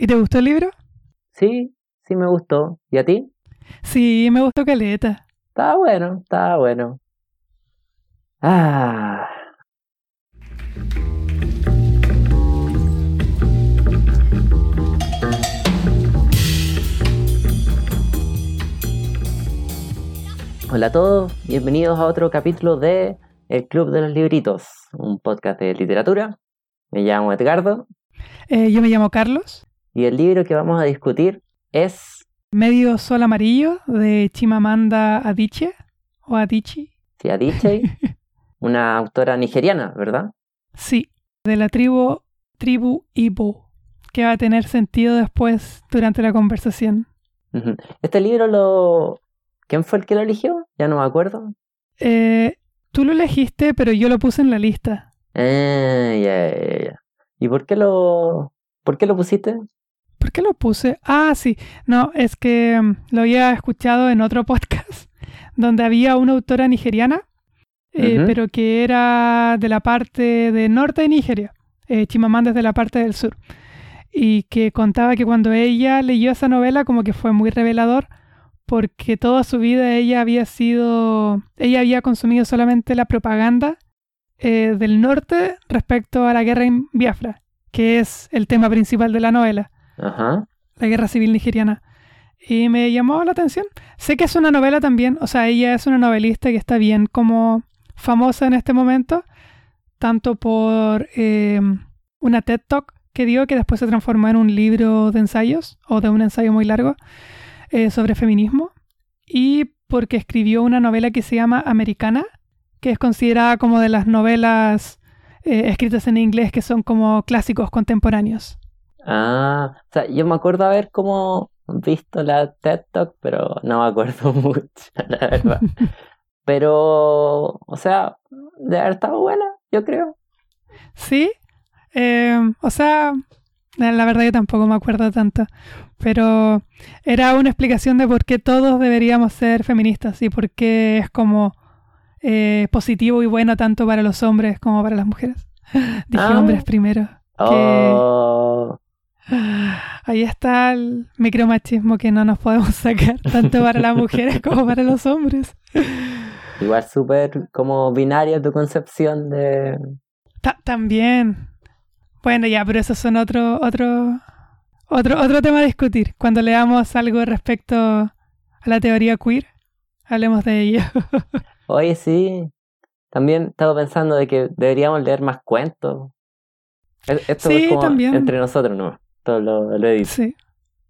¿Y te gustó el libro? Sí, sí me gustó. ¿Y a ti? Sí, me gustó Caleta. Estaba bueno, estaba bueno. Ah. Hola a todos, bienvenidos a otro capítulo de El Club de los Libritos, un podcast de literatura. Me llamo Edgardo Eh, yo me llamo Carlos. Y el libro que vamos a discutir es Medio Sol Amarillo de Chimamanda Adichie o Adichie. Adichie, una autora nigeriana, ¿verdad? Sí, de la tribu tribu Ibo, que va a tener sentido después durante la conversación. Este libro lo... ¿Quién fue el que lo eligió? Ya no me acuerdo. Eh, tú lo elegiste, pero yo lo puse en la lista. Ah, ya, ya, ya. ¿Y por qué lo... ¿Por qué lo pusiste? ¿Por qué lo puse? Ah, sí. No, es que mm, lo había escuchado en otro podcast donde había una autora nigeriana, eh, pero que era de la parte de norte de Nigeria. Eh, Chimamanda es de la parte del sur. Y que contaba que cuando ella leyó esa novela como que fue muy revelador porque toda su vida ella había sido, ella había consumido solamente la propaganda eh, del norte respecto a la guerra en Biafra, que es el tema principal de la novela Ajá. la guerra civil nigeriana. Y me llamó la atención. Sé que es una novela también, o sea, ella es una novelista que está bien como famosa en este momento, tanto por eh, una TED Talk que dio que después se transformó en un libro de ensayos, o de un ensayo muy largo, eh, sobre feminismo, y porque escribió una novela que se llama Americana, que es considerada como de las novelas eh, escritas en inglés que son como clásicos contemporáneos. Ah, o sea, yo me acuerdo haber como visto la TED Talk, pero no me acuerdo mucho, la verdad. Pero, o sea, de haber estado buena, yo creo. Sí, eh, o sea, la la verdad yo tampoco me acuerdo tanto, pero era una explicación de por qué todos deberíamos ser feministas y por qué es como eh, positivo y bueno tanto para los hombres como para las mujeres. Dije Ah. hombres primero. Oh, Ahí está el micromachismo que no nos podemos sacar tanto para las mujeres como para los hombres. igual súper como binaria tu concepción de... Ta- también. Bueno, ya, pero esos son otro, otro, otro, otro tema a discutir. Cuando leamos algo respecto a la teoría queer, hablemos de ello. Oye, sí, también he estado pensando de que deberíamos leer más cuentos. E- Esto Sí, es como también. entre nosotros, ¿no? Todo lo, lo sí.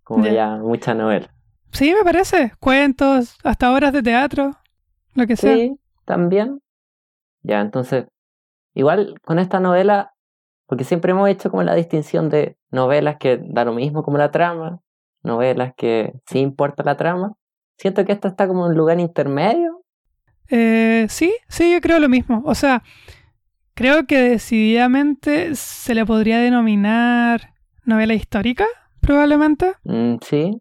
como ya. ya mucha novela. Sí, me parece. Cuentos, hasta obras de teatro, lo que sea. Sí, también. Ya, entonces, igual con esta novela, porque siempre hemos hecho como la distinción de novelas que da lo mismo como la trama, novelas que sí importa la trama. Siento que esta está como en un lugar intermedio. Eh, sí, sí, yo creo lo mismo. O sea, creo que decididamente se le podría denominar novela histórica, probablemente. Mm, sí.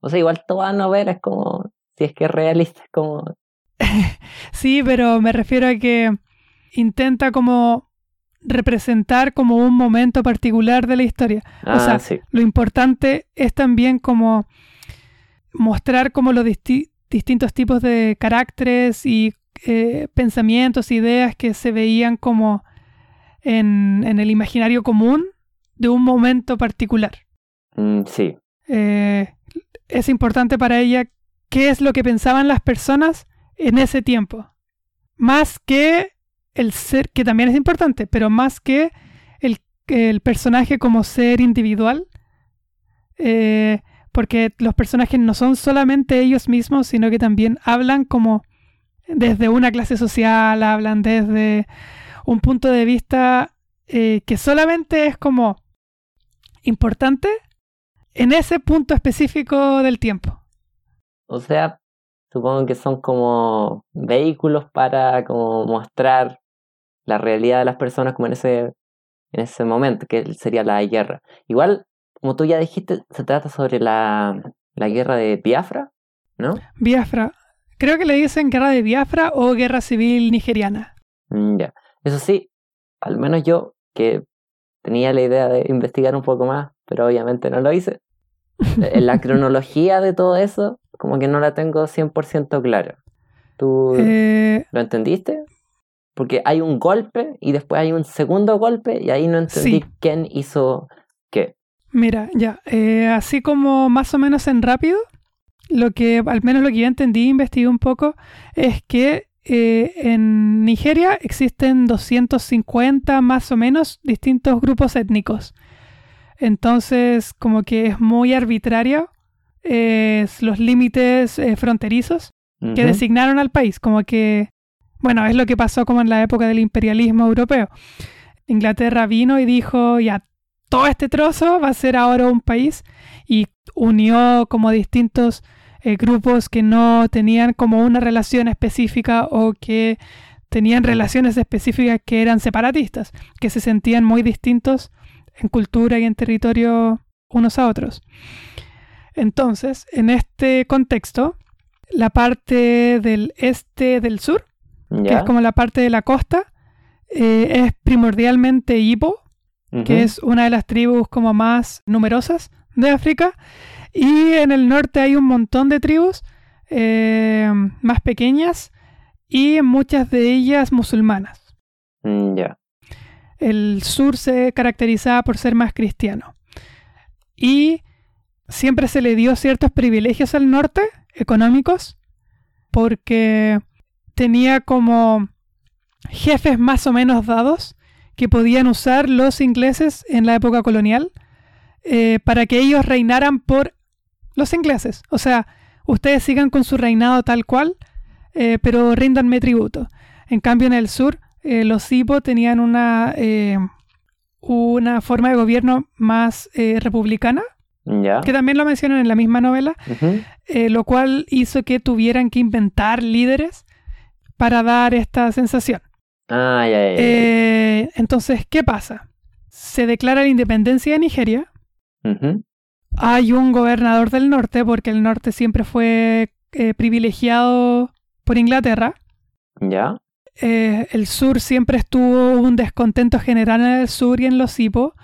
O sea, igual toda novela es como, si es que es realista, es como, Sí, pero me refiero a que intenta como representar como un momento particular de la historia. ah, sea, sí. Lo importante es también como mostrar como los disti- distintos tipos de caracteres y eh, pensamientos, ideas que se veían como en, en el imaginario común de un momento particular. Mm, sí. Eh, es importante para ella qué es lo que pensaban las personas en ese tiempo. Más que el ser, que también es importante, pero más que el, el personaje como ser individual, eh, porque los personajes no son solamente ellos mismos, sino que también hablan como desde una clase social, hablan desde un punto de vista eh, que solamente es como importante en ese punto específico del tiempo. O sea, supongo que son como vehículos para como mostrar la realidad de las personas como en ese, en ese momento, que sería la guerra. Igual, como tú ya dijiste, se trata sobre la, la guerra de Biafra, ¿no? Biafra. Creo que le dicen guerra de Biafra o guerra civil nigeriana. Mm, ya. Eso sí, al menos yo, que tenía la idea de investigar un poco más, pero obviamente no lo hice. Eh, la cronología de todo eso, como que no la tengo 100% clara. ¿Tú Eh, lo entendiste? Porque hay un golpe y después hay un segundo golpe y ahí no entendí Sí. quién hizo qué. Mira, ya, eh, así como más o menos en rápido, lo que, al menos lo que yo entendí, investigué un poco, es que eh, en Nigeria existen 250 más o menos distintos grupos étnicos. Entonces, como que es muy arbitrario eh, los límites eh, fronterizos que designaron al país, como que, bueno, es lo que pasó como en la época del imperialismo europeo. Inglaterra vino y dijo, ya, todo este trozo va a ser ahora un país y unió como distintos eh, grupos que no tenían como una relación específica o que tenían relaciones específicas que eran separatistas, que se sentían muy distintos en cultura y en territorio unos a otros. Entonces, en este contexto, la parte del este del sur, que es como la parte de la costa, eh, es primordialmente Ibo, que es una de las tribus como más numerosas de África. Y en el norte hay un montón de tribus eh, más pequeñas y muchas de ellas musulmanas. Mm, Ya. El sur se caracterizaba por ser más cristiano. Y siempre se le dio ciertos privilegios al norte, económicos, porque tenía como jefes más o menos dados que podían usar los ingleses en la época colonial eh, para que ellos reinaran por los ingleses. O sea, ustedes sigan con su reinado tal cual, eh, pero ríndanme tributo. En cambio, en el sur, eh, los Ibo tenían una, eh, una forma de gobierno más eh, republicana, Ya. que también lo mencionan en la misma novela, lo cual hizo que tuvieran que inventar líderes para dar esta sensación. Ah, ya, ya, ya. Entonces, ¿qué pasa? Se declara la independencia de Nigeria. Hay un gobernador del norte, porque el norte siempre fue eh, privilegiado por Inglaterra. Ya. Eh, el sur siempre estuvo un descontento general en el sur y en los Ipo,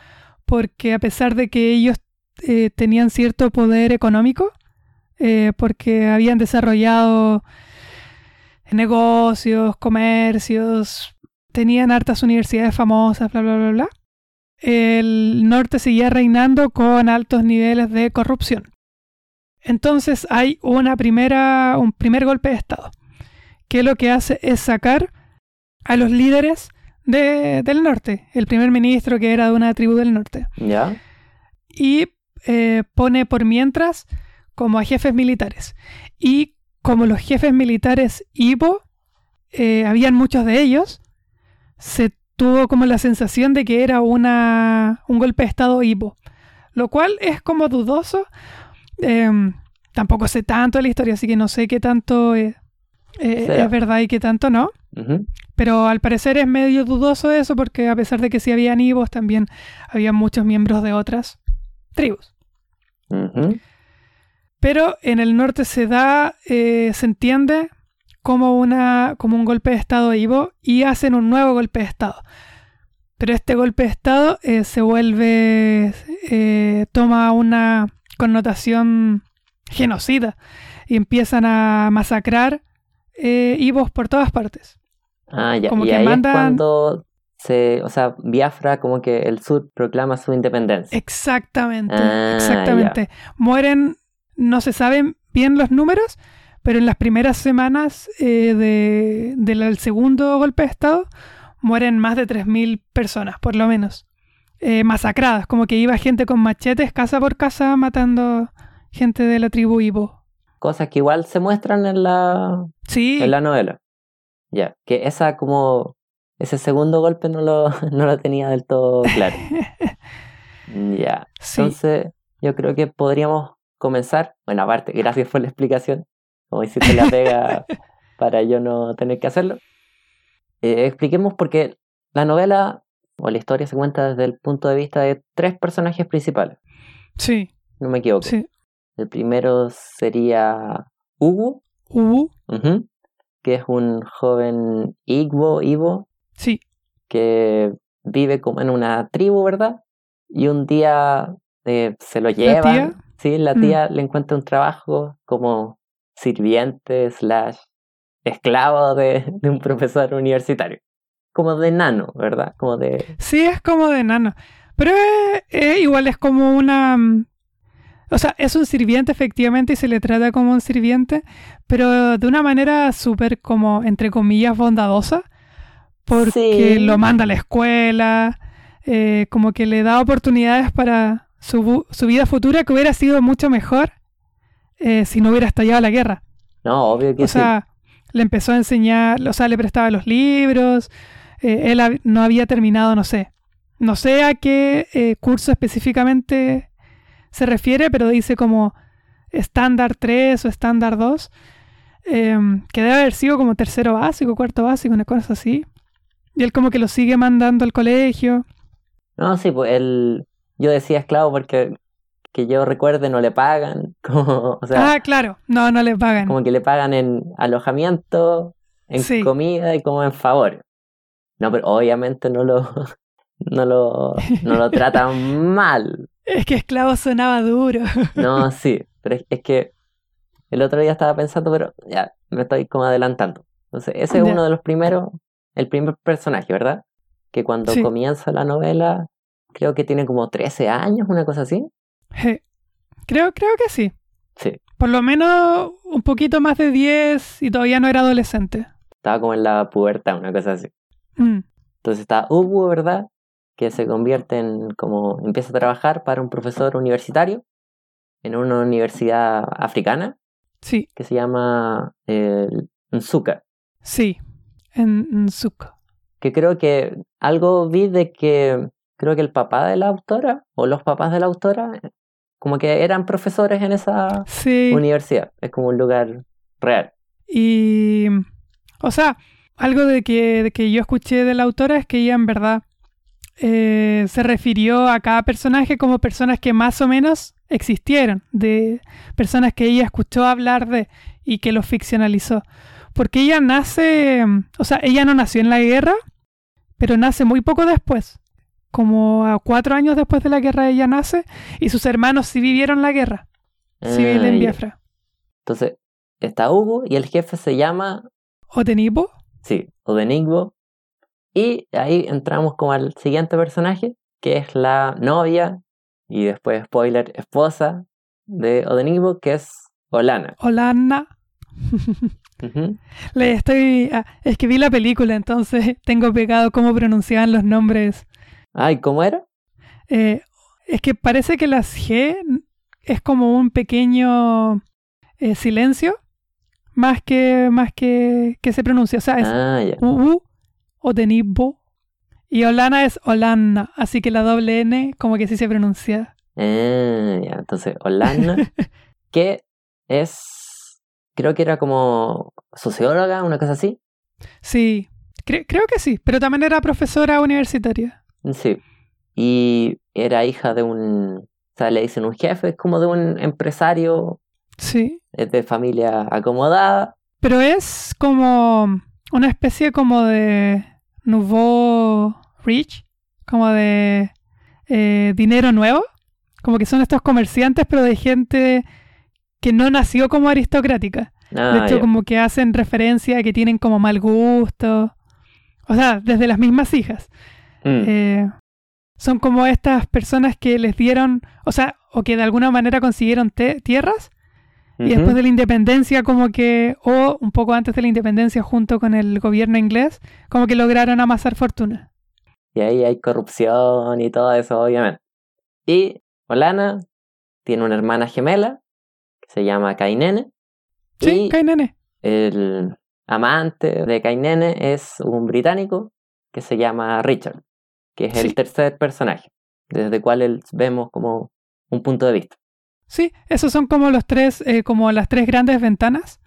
porque a pesar de que ellos eh, tenían cierto poder económico, porque habían desarrollado negocios, comercios, tenían hartas universidades famosas, bla, bla, bla, bla, el norte seguía reinando con altos niveles de corrupción. Entonces hay una primera, un primer golpe de Estado, que lo que hace es sacar a los líderes de- del norte, el primer ministro que era de una tribu del norte, Ya. y eh, pone por mientras como a jefes militares. Y como los jefes militares Ibo, eh, habían muchos de ellos, se tuvo como la sensación de que era una, un golpe de Estado Ibo, lo cual es como dudoso. Em, tampoco sé tanto de la historia, así que no sé qué tanto eh, eh, es verdad y qué tanto no. Pero al parecer es medio dudoso eso porque a pesar de que sí habían Ibos, también había muchos miembros de otras tribus. Pero en el norte se da, eh, se entiende como, una, como un golpe de Estado Ivo y hacen un nuevo golpe de Estado. Pero este golpe de Estado eh, se vuelve, eh, toma una connotación genocida y empiezan a masacrar eh, Ibos por todas partes. Ah, ya. Como y que ahí mandan- es cuando se, o sea, Biafra como que el sur proclama su independencia. Exactamente, Ah, exactamente. Mueren, no se saben bien los números, pero en las primeras semanas eh, de- del segundo golpe de Estado mueren más de 3.000 personas, por lo menos, eh, masacradas, como que iba gente con machetes casa por casa matando gente de la tribu Ibo. Cosas que igual se muestran en la, Sí, en la novela. Ya, que esa como ese segundo golpe no lo, no lo tenía del todo claro. Ya. sí. Entonces, yo creo que podríamos comenzar. Bueno, aparte, gracias por la explicación. Como hiciste la pega para yo no tener que hacerlo. Eh, expliquemos porque la novela o la historia se cuenta desde el punto de vista de tres personajes principales. sí, No me equivoco. sí. El primero sería Hugo, Ubu, ujú, que es un joven Igbo, Ivo, sí, que vive como en una tribu, ¿verdad? Y un día eh, se lo llevan. tía? Sí, la Mm. tía le encuentra un trabajo como sirviente slash esclavo de, de un profesor universitario. Como de nano, ¿verdad? Como de... Sí, es como de nano. Pero eh, eh, igual es como una... mm, O sea, es un sirviente efectivamente y se le trata como un sirviente, pero de una manera súper como, entre comillas, bondadosa, porque Sí. lo manda a la escuela, eh, como que le da oportunidades para su, su vida futura que hubiera sido mucho mejor eh, si no hubiera estallado la guerra. No, obvio que O sí. sea, le empezó a enseñar, o sea, le prestaba los libros, eh, él hab- no había terminado, no sé, no sé a qué eh, curso específicamente se refiere, pero dice como estándar 3 o estándar 2, em, que debe haber sido como tercero básico, cuarto básico, una cosa así. Y él como que lo sigue mandando al colegio. No, sí, pues él... Yo decía esclavo porque que yo recuerde no le pagan. Como, o sea, ah, claro, no, no le pagan. como que le pagan en alojamiento, en Sí. comida y como en favores. No, pero obviamente no lo, no lo, no lo tratan mal. Es que esclavo sonaba duro. No, sí, pero es, es que el otro día estaba pensando, pero ya, me estoy como adelantando. Entonces, ese es uno de los primeros, el primer personaje, ¿verdad? Que cuando Sí. comienza la novela, creo que tiene como 13 años, una cosa así. Creo, creo que sí. Sí, Por lo menos un poquito más de 10 y todavía no era adolescente. estaba como en la pubertad, una cosa así. Mm, Entonces está Hugo, ¿verdad? Que se convierte en como empieza a trabajar para un profesor universitario en una universidad africana sí, que se llama eh, Nsuka. sí. En Nzuko. Que creo que algo vi de que creo que el papá de la autora o los papás de la autora como que eran profesores en esa Sí. universidad. Es como un lugar real. Y. O sea, algo de que, de que yo escuché de la autora es que ella en verdad eh, se refirió a cada personaje como personas que más o menos existieron, de personas que ella escuchó hablar de y que los ficcionalizó. Porque ella nace, o sea, ella no nació en la guerra, pero nace muy poco después. Como a cuatro años después de la guerra ella nace y sus hermanos sí vivieron la guerra civil Ah, en. Biafra. Entonces está Hugo y el jefe se llama ¿O Tenipo? Sí, Odenigbo. Y ahí entramos como al siguiente personaje, que es la novia y después, spoiler, esposa de Odenigbo, que es Olana. Olana. Le estoy. ah, es que vi la película, entonces tengo pegado cómo pronunciaban los nombres. Ay, ¿cómo era? Eh, es que parece que las G es como un pequeño eh, silencio, más que más que, que se pronuncia. O sea, es Ah, ya. UU o Tenibo. Y Olana es Olana, así que la doble N como que sí se pronuncia. Ah. Entonces, Olana, que es, creo que era como socióloga, una cosa así. Sí, cre- creo que sí, pero también era profesora universitaria. Sí. Y era hija de un, o sea, le dicen un jefe, es como de un empresario Sí. es de familia acomodada. Pero es como una especie como de nouveau rich, como de eh, dinero nuevo, como que son estos comerciantes, pero de gente que no nació como aristocrática. De Ah, hecho, ya. como que hacen referencia a que tienen como mal gusto. O sea, desde las mismas hijas. Mm. Eh, son como estas personas que les dieron, o sea, o que de alguna manera consiguieron tierras y después de la independencia como que, o un poco antes de la independencia junto con el gobierno inglés, como que lograron amasar fortuna. Y ahí hay corrupción y todo eso, obviamente. Y Olana tiene una hermana gemela que se llama Kainene. Sí, y Kainene. el amante de Kainene es un británico que se llama Richard, que es Sí. el tercer personaje, desde el cual el- vemos como un punto de vista. Sí, esos son como los tres, eh, como las tres grandes ventanas,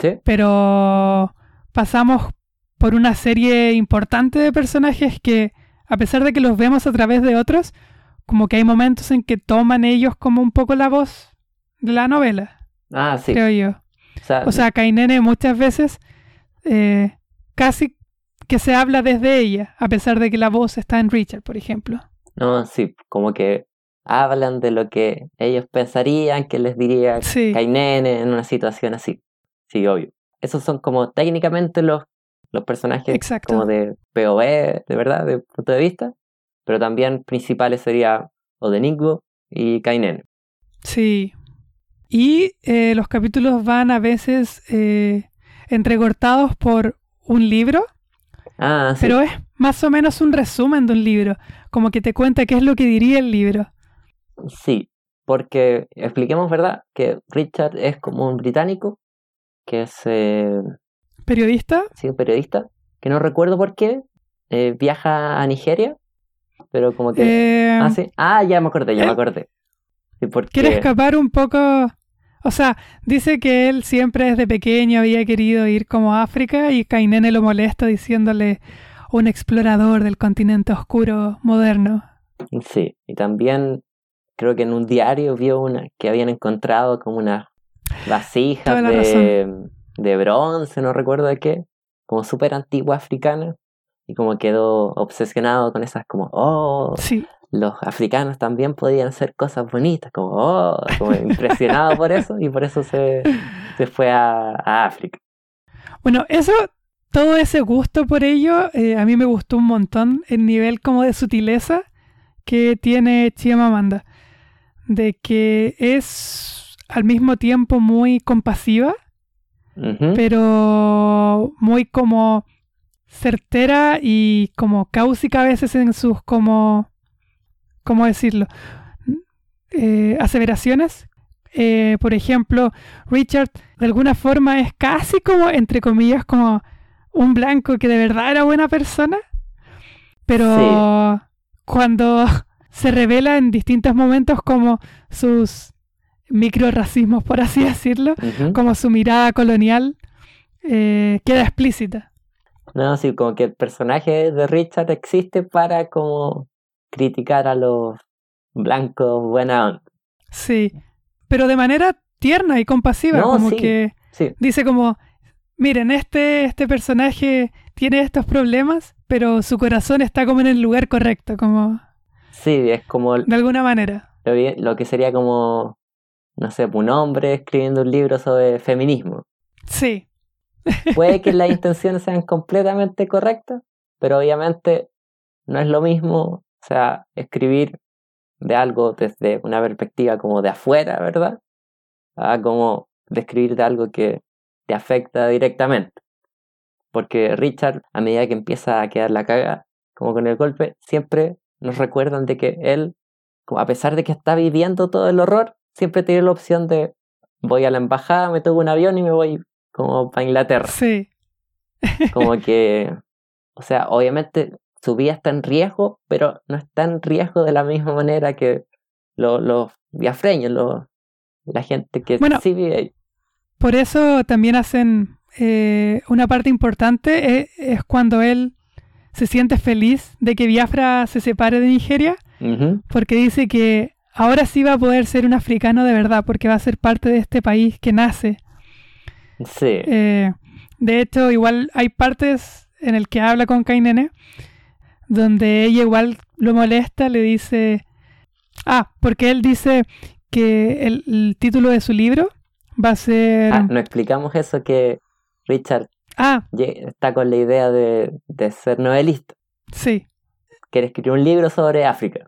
¿Sí? pero pasamos por una serie importante de personajes que, a pesar de que los vemos a través de otros, como que hay momentos en que toman ellos como un poco la voz de la novela, Ah, sí. creo yo. O sea, O sea, Kainene muchas veces eh, casi que se habla desde ella, a pesar de que la voz está en Richard, por ejemplo. No, sí, como que hablan de lo que ellos pensarían que les diría Sí. Kainen en una situación así. Sí, obvio. Esos son como técnicamente los, los personajes Exacto. como de POV, de verdad, de punto de vista. Pero también principales sería Odenigbo y Kainen. Sí. Y eh, los capítulos van a veces eh, entrecortados por un libro, Ah, sí. pero es más o menos un resumen de un libro, como que te cuenta qué es lo que diría el libro. Sí, porque expliquemos, ¿verdad? Que Richard es como un británico, que es eh, ¿Periodista? sí, un periodista, que no recuerdo por qué, eh, viaja a Nigeria, pero como que... Eh, ah, sí. Ah, ya me acordé, ya me él- acordé. Sí, porque... quiere escapar un poco. O sea, dice que él siempre desde pequeño había querido ir como a África y Kainene lo molesta diciéndole un explorador del continente oscuro moderno. Sí, y también creo que en un diario vio una que habían encontrado como unas vasijas de, de bronce, no recuerdo de qué, como súper antigua africana, y como quedó obsesionado con esas como, oh, Sí, los africanos también podían hacer cosas bonitas, como, oh, como impresionado por eso, y por eso se, se fue a, a África. Bueno, eso, todo ese gusto por ello, eh, a mí me gustó un montón el nivel como de sutileza que tiene Chimamanda, de que es al mismo tiempo muy compasiva, pero muy como certera y como cáusica a veces en sus como, ¿cómo decirlo? Eh, aseveraciones. Eh, por ejemplo, Richard de alguna forma es casi como, entre comillas, como un blanco que de verdad era buena persona, pero cuando se revela en distintos momentos como sus microracismos, por así decirlo, como su mirada colonial eh, queda explícita. No, sí, como que el personaje de Richard existe para como criticar a los blancos buena onda. Sí, pero de manera tierna y compasiva, No, como sí. que Sí, dice como, miren, este, este personaje tiene estos problemas, pero su corazón está como en el lugar correcto, como sí, es como de alguna manera. lo que sería como, no sé, un hombre escribiendo un libro sobre feminismo. Sí, Puede que las intenciones sean completamente correctas, pero obviamente no es lo mismo, o sea, escribir de algo desde una perspectiva como de afuera, ¿verdad? A como describir de algo que te afecta directamente. Porque Richard, a medida que empieza a quedar la caga, como con el golpe, siempre nos recuerdan de que él, como a pesar de que está viviendo todo el horror, siempre tiene la opción de voy a la embajada, me tomo un avión y me voy como para Inglaterra. sí, Como que, o sea, obviamente su vida está en riesgo, pero no está en riesgo de la misma manera que lo- los biafreños, lo- la gente que Bueno. sí vive ahí. por eso también hacen eh, una parte importante, eh, es cuando él se siente feliz de que Biafra se separe de Nigeria, porque dice que ahora sí va a poder ser un africano de verdad, porque va a ser parte de este país que nace. Sí, Eh, de hecho, igual hay partes en el que habla con Kainene, donde ella igual lo molesta, le dice, ah, porque él dice que el, el título de su libro va a ser, Ah, no explicamos eso que Richard ah, está con la idea de, de ser novelista. sí, Quiere escribir un libro sobre África.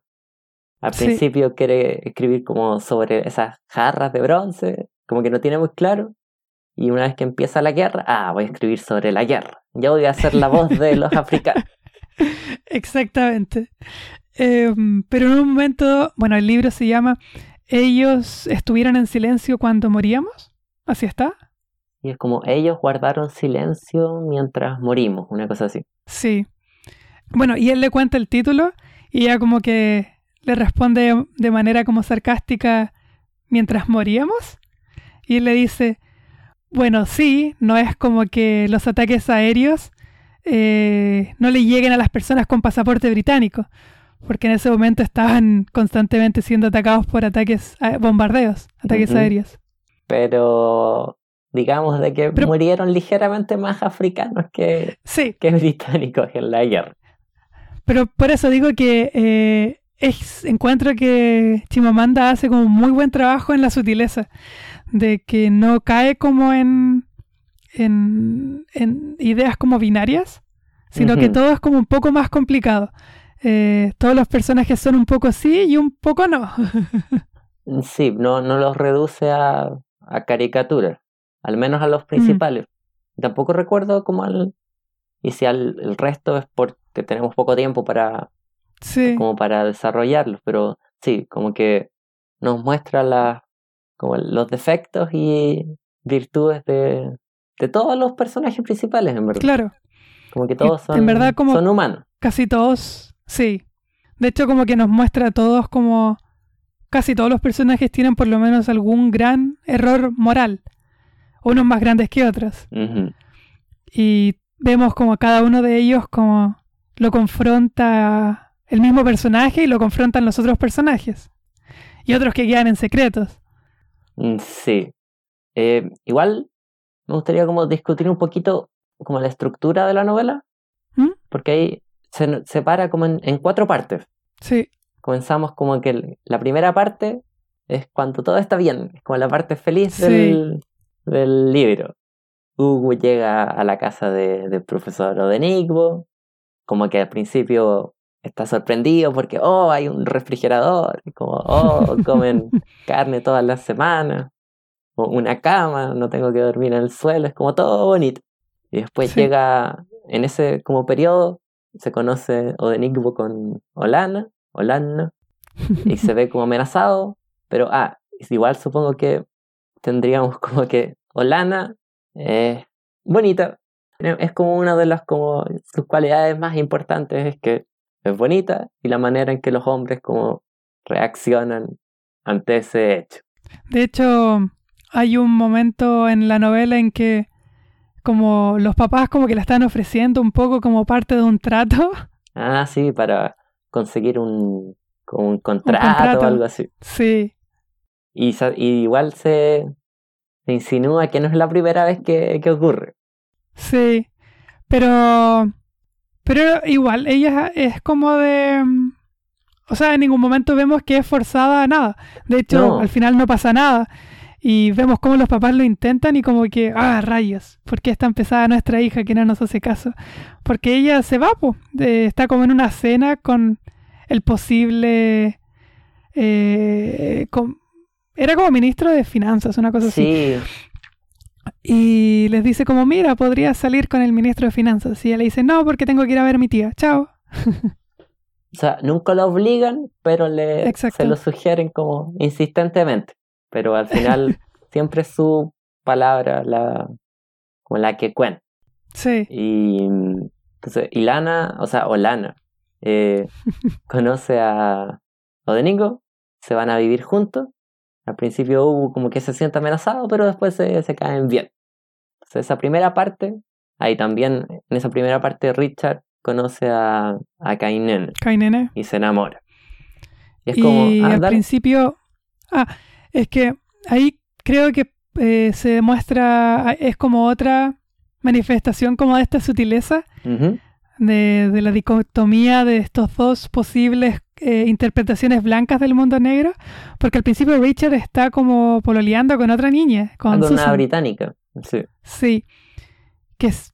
Al Sí. principio quiere escribir como sobre esas jarras de bronce, como que no tiene muy claro. Y una vez que empieza la guerra, ah, voy a escribir sobre la guerra. Yo voy a ser la voz de los africanos. exactamente. Em, pero en un momento, bueno, el libro se llama Ellos estuvieron en silencio cuando moríamos, así está. Y es como ellos guardaron silencio mientras morimos, una cosa así. Sí. Bueno, y él le cuenta el título y ella como que le responde de manera como sarcástica mientras moríamos. Y él le dice, bueno, sí, no es como que los ataques aéreos eh, no le lleguen a las personas con pasaporte británico, porque en ese momento estaban constantemente siendo atacados por ataques, bombardeos, ataques aéreos. Pero digamos, de que Pero- murieron ligeramente más africanos que, Sí, que británicos en la guerra. pero por eso digo que eh, es, encuentro que Chimamanda hace como un muy buen trabajo en la sutileza, de que no cae como en, en, en ideas como binarias, sino que todo es como un poco más complicado. Eh, todos los personajes son un poco sí y un poco no. Sí, no, no los reduce a, a caricaturas, al menos a los principales. Tampoco recuerdo como al... Y si al el resto es porque tenemos poco tiempo para, sí, como para desarrollarlos, pero sí, como que nos muestra las como los defectos y virtudes de, de todos los personajes principales, en verdad. claro. Como que todos en son, verdad como- son humanos. Casi todos, sí. De hecho, como que nos muestra a todos como casi todos los personajes tienen por lo menos algún gran error moral, unos más grandes que otros. Y vemos como cada uno de ellos como lo confronta el mismo personaje y lo confrontan los otros personajes. Y otros que quedan en secretos. Mm, Sí. Eh, igual me gustaría como discutir un poquito como la estructura de la novela, ¿Mm? porque ahí se separa como en, en cuatro partes. Sí, Comenzamos como que la primera parte es cuando todo está bien, es como la parte feliz Sí. del, del libro. Hugo llega a la casa de- del profesor Odenigbo, como que al principio está sorprendido porque, oh, hay un refrigerador, como, oh, comen carne todas las semanas, o una cama, no tengo que dormir en el suelo, es como todo bonito. Y después Sí. llega, en ese como periodo, se conoce Odenigbo con Olana, Olana, y se ve como amenazado, pero ah, igual supongo que tendríamos como que Olana es bonita, es como una de las como sus cualidades más importantes es que es bonita y la manera en que los hombres como reaccionan ante ese hecho. De hecho, hay un momento en la novela en que como los papás como que la están ofreciendo un poco como parte de un trato. Ah, sí, para conseguir un, como un contrato, contrato. o algo así. Sí, Y, igual se, se insinúa que no es la primera vez que, que ocurre. sí. Pero pero igual ella es como de o sea, en ningún momento vemos que es forzada a nada. De hecho, No. al final no pasa nada. Y vemos cómo los papás lo intentan y como que, ah, rayos, ¿por qué está empezada nuestra hija que no nos hace caso? Porque ella se va, po, de- está como en una cena con el posible... eh, con- era como ministro de finanzas, una cosa así. Sí, Y les dice como, mira, podría salir con el ministro de finanzas. Y ella le dice, no, porque tengo que ir a ver a mi tía. Chao. o sea, nunca lo obligan, pero le, Exacto. se lo sugieren como insistentemente. Pero al final siempre es su palabra la, como la que cuenta. Sí, Y entonces, Ilana, o sea, Olana, eh, conoce a Odeningo, se van a vivir juntos. Al principio Hugo como que se siente amenazado, pero después se, se caen bien. Entonces, esa primera parte, ahí también, en esa primera parte, Richard conoce a, a Kainen Kainene. y se enamora. Y es como, Y ah, al dale. principio, ah, es que ahí creo que eh, se demuestra, es como otra manifestación como de esta sutileza de, de la dicotomía de estos dos posibles eh, interpretaciones blancas del mundo negro, porque al principio Richard está como pololeando con otra niña, con una británica. Sí. Sí, que es,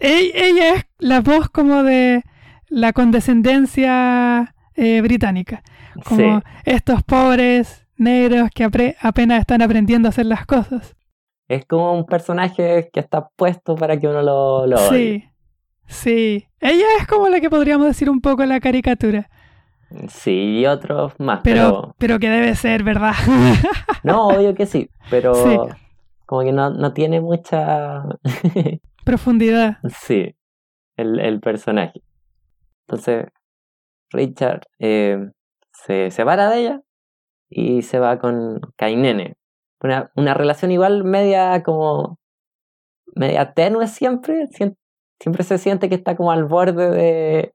ella es la voz como de la condescendencia eh, británica, como Sí. estos pobres negros que apenas están aprendiendo a hacer las cosas. Es como un personaje que está puesto para que uno lo, lo. Sí, sí, ella es como la que podríamos decir un poco la caricatura, Sí, y otros más, pero, pero... pero que debe ser verdad. No, obvio que sí, pero Sí. como que no, no tiene mucha... Profundidad. sí, el, el personaje. Entonces, Richard eh, se separa de ella y se va con Kainene. Una, una relación igual media como... media tenue siempre. Siempre se siente que está como al borde de...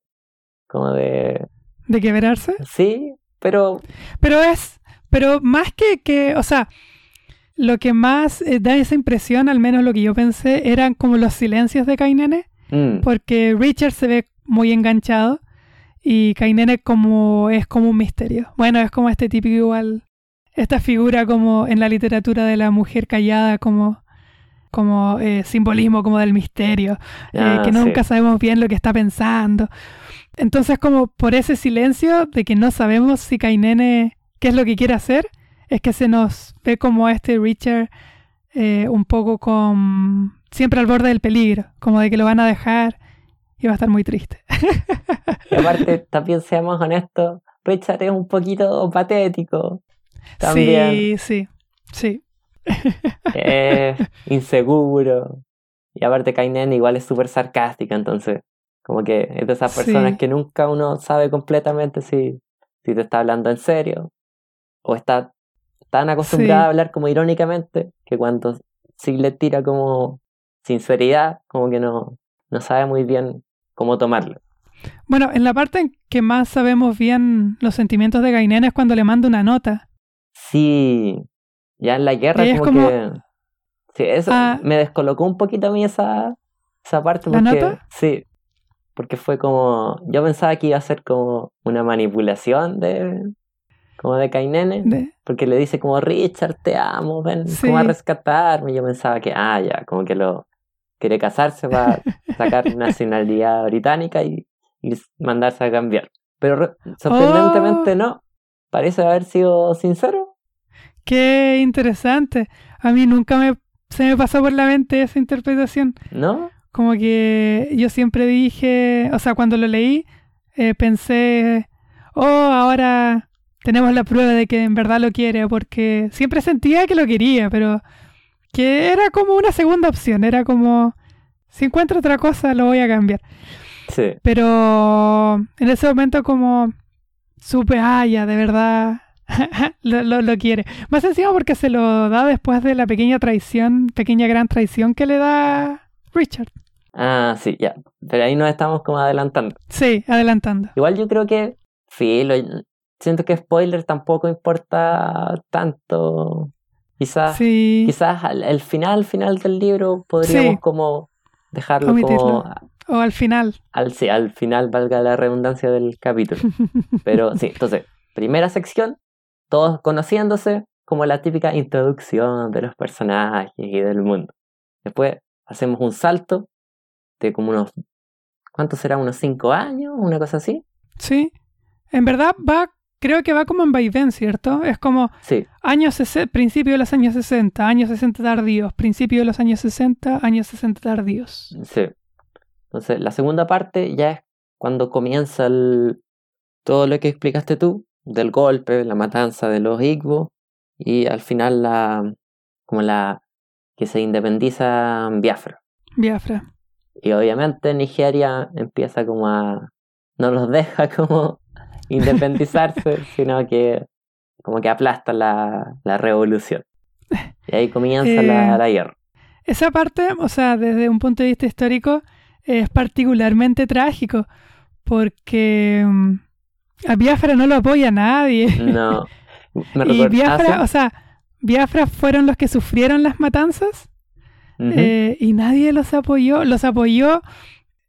como de... ¿De quebrarse? Sí, pero... Pero es, pero más que que, o sea, lo que más eh, da esa impresión, al menos lo que yo pensé, eran como los silencios de Kainene, Mm, porque Richard se ve muy enganchado y Kainene como es como un misterio. Bueno, es como este típico igual, esta figura como en la literatura de la mujer callada, como como eh, simbolismo como del misterio, eh, ah, que sí. nunca sabemos bien lo que está pensando. Entonces, como por ese silencio de que no sabemos si Kainene qué es lo que quiere hacer, es que se nos ve como este Richard eh, un poco con siempre al borde del peligro, como de que lo van a dejar y va a estar muy triste. Y aparte, también seamos honestos, Richard es un poquito patético. También Sí, sí, sí. es inseguro. Y aparte, Kainen igual es súper sarcástica, entonces, como que es de esas Sí. personas que nunca uno sabe completamente si, si te está hablando en serio o está tan acostumbrada Sí. a hablar como irónicamente que cuando sí le tira como sinceridad, como que no, no sabe muy bien cómo tomarlo. Bueno, en la parte en que más sabemos bien los sentimientos de Gainen es cuando le manda una nota. Sí, ya en la guerra es como, como- que... Sí, eso Ah. me descolocó un poquito a mí esa, esa parte ¿La porque... nota? Sí, porque fue como... Yo pensaba que iba a ser como una manipulación de... Como de Kainene, De, porque le dice como, Richard, te amo, ven Sí. como a rescatarme. Yo pensaba que, ah, ya, como que lo... Quiere casarse para sacar nacionalidad británica y, y mandarse a cambiar. Pero re- sorprendentemente Oh. no. Parece haber sido sincero. qué interesante. A mí nunca me, se me pasó por la mente esa interpretación. ¿No? Como que yo siempre dije, o sea, cuando lo leí, eh, pensé, oh, ahora tenemos la prueba de que en verdad lo quiere, porque siempre sentía que lo quería, pero que era como una segunda opción, era como, si encuentro otra cosa, lo voy a cambiar. Sí. Pero en ese momento como supe, ah, ya, de verdad lo, lo, lo quiere. Más encima porque se lo da después de la pequeña traición, pequeña gran traición que le da Richard. Ah, sí, ya. Pero ahí nos estamos como adelantando. Sí, adelantando. Igual yo creo que, sí, lo, siento que spoiler tampoco importa tanto. Quizás, Sí, quizás al, al final, final del libro podríamos Sí. como dejarlo Omitirlo. como o al final. al, sí, al final, valga la redundancia del capítulo. Pero sí, entonces, primera sección, todos conociéndose como la típica introducción de los personajes y del mundo. Después hacemos un salto de como unos, ¿cuánto será? Unos cinco años, una cosa así. Sí, en verdad va, creo que va como en vaivén, ¿cierto? Es como Sí, años principio de los años 60, años 60 tardíos, principio de los años 60, años 60 tardíos. sí. Entonces, la segunda parte ya es cuando comienza el, todo lo que explicaste tú, del golpe, la matanza de los Igbo, y al final la, como la que se independiza Biafra. Biafra. Y obviamente Nigeria empieza como a... no los deja como independizarse, sino que como que aplasta la, la revolución. Y ahí comienza la, Eh, la guerra. Esa parte, o sea, desde un punto de vista histórico, es particularmente trágico, porque mm, a Biafra no lo apoya nadie. No. Me y. Biafra, o sea, Biafra fueron los que sufrieron las matanzas eh, y nadie los apoyó. Los apoyó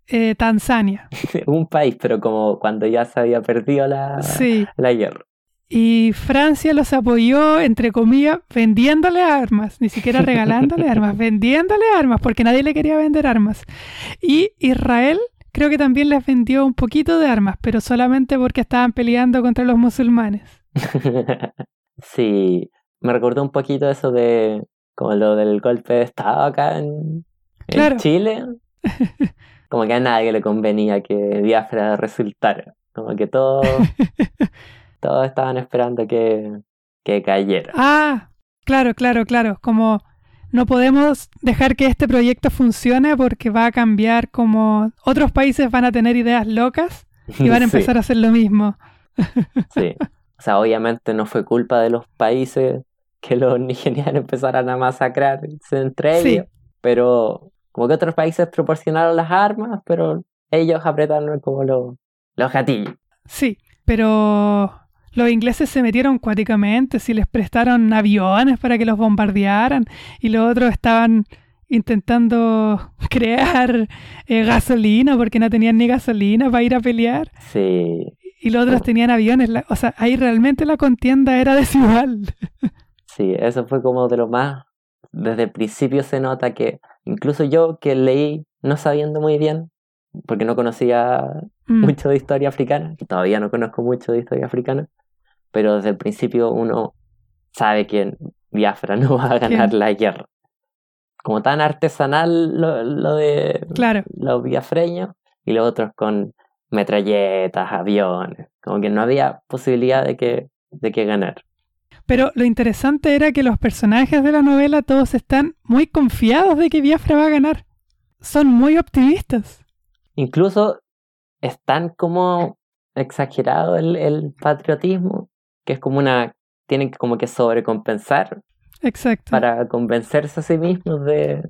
eh, Tanzania. Un país, pero como cuando ya se había perdido la, Sí. la guerra. Y Francia los apoyó, entre comillas, vendiéndole armas, ni siquiera regalándole armas, vendiéndole armas, porque nadie le quería vender armas. Y Israel creo que también les vendió un poquito de armas, pero solamente porque estaban peleando contra los musulmanes. sí, me recordó un poquito eso de como lo del golpe de Estado acá en, en. Chile. Como que a nadie le convenía que Biafra resultara. Como que todos, todos estaban esperando que, que cayera. Ah, claro, claro, claro, como no podemos dejar que este proyecto funcione porque va a cambiar como otros países van a tener ideas locas y van a Sí, empezar a hacer lo mismo. sí. O sea, obviamente no fue culpa de los países que los nigerianos empezaran a masacrarse entre Sí. ellos, pero como que otros países proporcionaron las armas, pero ellos apretaron como los, los gatillos. Sí, pero los ingleses se metieron cuáticamente, si les prestaron aviones para que los bombardearan y los otros estaban intentando crear eh, gasolina porque no tenían ni gasolina para ir a pelear. Sí. Y los otros tenían aviones. o sea, ahí realmente la contienda era desigual. sí, eso fue como de lo más... Desde el principio se nota que incluso yo que leí no sabiendo muy bien, porque no conocía mm. mucho de historia africana, que todavía no conozco mucho de historia africana, pero desde el principio uno sabe que Biafra no va a ganar la guerra. Como tan artesanal lo, de los biafreños y los otros con metralletas, aviones, como que no había posibilidad de que, de que ganar. Pero lo interesante era que los personajes de la novela todos están muy confiados de que Biafra va a ganar. Son muy optimistas. Incluso están como exagerado el, el patriotismo que es como una, tienen que como que sobrecompensar. Exacto. Para convencerse a sí mismos de...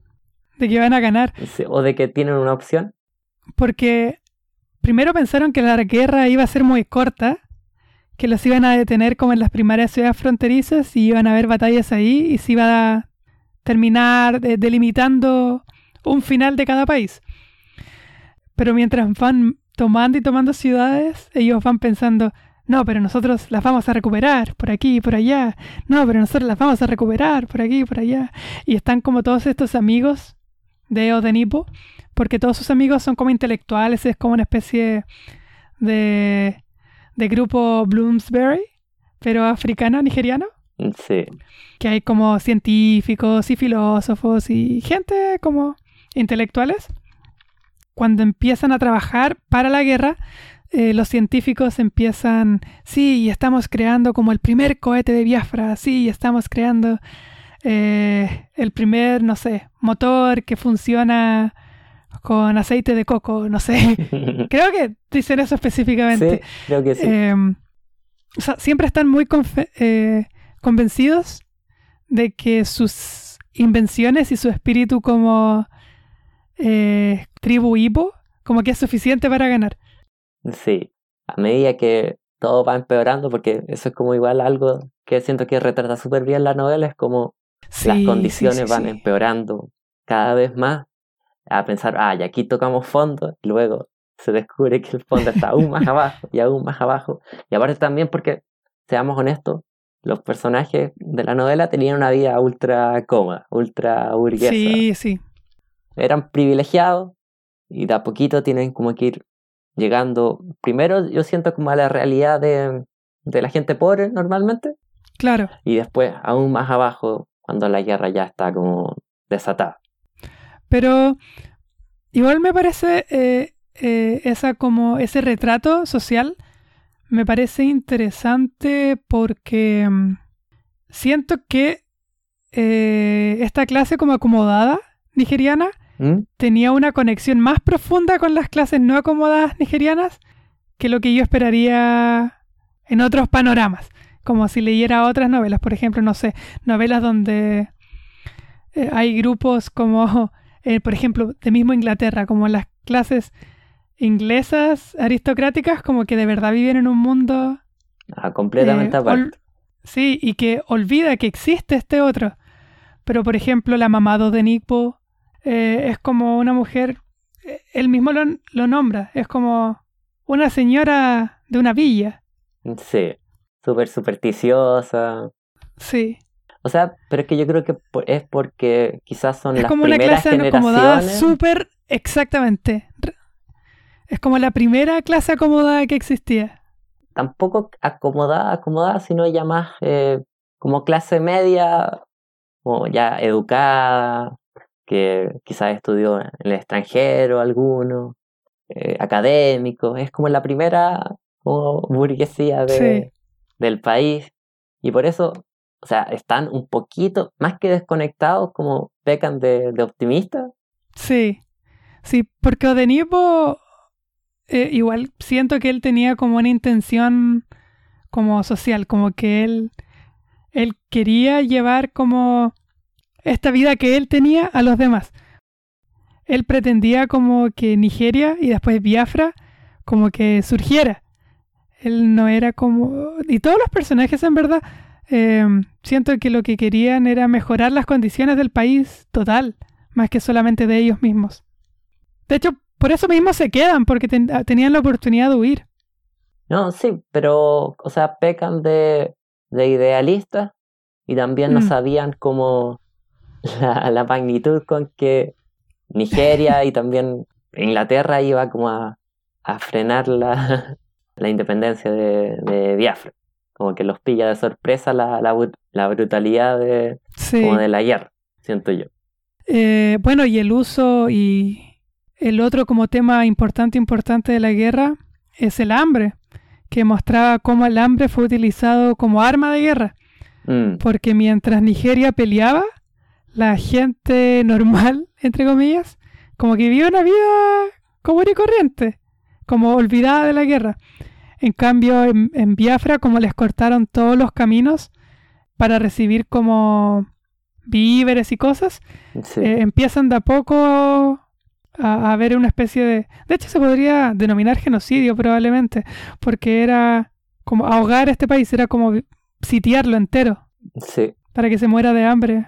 De que van a ganar. O de que tienen una opción. Porque primero pensaron que la guerra iba a ser muy corta, que los iban a detener como en las primarias ciudades fronterizas y iban a haber batallas ahí y se iba a terminar delimitando un final de cada país. Pero mientras van tomando y tomando ciudades, ellos van pensando, no, pero nosotros las vamos a recuperar por aquí y por allá. No, pero nosotros las vamos a recuperar por aquí y por allá. Y están como todos estos amigos de Odenipo, porque todos sus amigos son como intelectuales, es como una especie de, de grupo Bloomsbury, pero africano, nigeriano. Sí. Que hay como científicos y filósofos y gente como intelectuales. Cuando empiezan a trabajar para la guerra, eh, los científicos empiezan, sí, estamos creando como el primer cohete de Biafra, sí, estamos creando eh, el primer, no sé, motor que funciona con aceite de coco, no sé. creo que dicen eso específicamente. Sí, creo que sí. Em, o sea, siempre están muy eh, convencidos de que sus invenciones y su espíritu como tribu hipo, como que es suficiente para ganar. Sí, a medida que todo va empeorando, porque eso es como igual algo que siento que retrata súper bien la novela, es como las condiciones van empeorando cada vez más, a pensar, ah, y aquí tocamos fondo, y luego se descubre que el fondo está aún más abajo y aún más abajo. Y aparte también porque, seamos honestos, los personajes de la novela tenían una vida ultra cómoda, ultra burguesa. Sí, sí. Eran privilegiados y de a poquito tienen como que ir llegando, primero yo siento como a la realidad de, de la gente pobre normalmente. Claro. Y después aún más abajo cuando la guerra ya está como desatada. Pero igual me parece eh, eh, esa como ese retrato social me parece interesante porque mm, siento que eh, esta clase como acomodada nigeriana ¿Mm? tenía una conexión más profunda con las clases no acomodadas nigerianas que lo que yo esperaría en otros panoramas, como si leyera otras novelas, por ejemplo, no sé, novelas donde eh, hay grupos como, eh, por ejemplo, de mismo Inglaterra, como las clases inglesas aristocráticas, como que de verdad viven en un mundo... Ah, completamente eh, aparte. Sí, y que olvida que existe este otro. Pero, por ejemplo, la mamá de Nipo eh, es como una mujer, él mismo lo, lo, nombra, es como una señora de una villa. Sí, súper supersticiosa. Sí. O sea, pero es que yo creo que es porque quizás son es las como una clase acomodada súper, exactamente. Es como la primera clase acomodada que existía. Tampoco acomodada, acomodada, sino ya más eh, como clase media, o ya educada, que quizás estudió en el extranjero alguno, eh, académico, es como la primera burguesía de, del país y por eso, o sea, están un poquito más que desconectados, como pecan de, optimistas. Sí, sí, porque Odenipo eh, igual siento que él tenía como una intención como social, como que él, él quería llevar como esta vida que él tenía a los demás. Él pretendía como que Nigeria y después Biafra como que surgiera Él no era como... Y todos los personajes en verdad, eh, siento que lo que querían era mejorar las condiciones del país total, más que solamente de ellos mismos. De hecho, por eso mismo se quedan, porque tenían la oportunidad de huir. No, sí, pero, o sea, pecan de, de idealistas y también no mm. sabían cómo la, magnitud con que Nigeria y también Inglaterra iba como a, frenar la, la independencia de, de, Biafra. Como que los pilla de sorpresa la, la, brutalidad de, como de la guerra, siento yo. Eh, bueno, y el uso y el otro como tema importante, importante de la guerra es el hambre, que mostraba cómo el hambre fue utilizado como arma de guerra. Mm. Porque mientras Nigeria peleaba, la gente normal, entre comillas, como que vivía una vida común y corriente, como olvidada de la guerra. En cambio, en, Biafra, como les cortaron todos los caminos para recibir como víveres y cosas, eh, empiezan de a poco a, a, ver una especie de... De hecho, se podría denominar genocidio probablemente, porque era como ahogar a este país, era como sitiarlo entero. Sí. Para que se muera de hambre.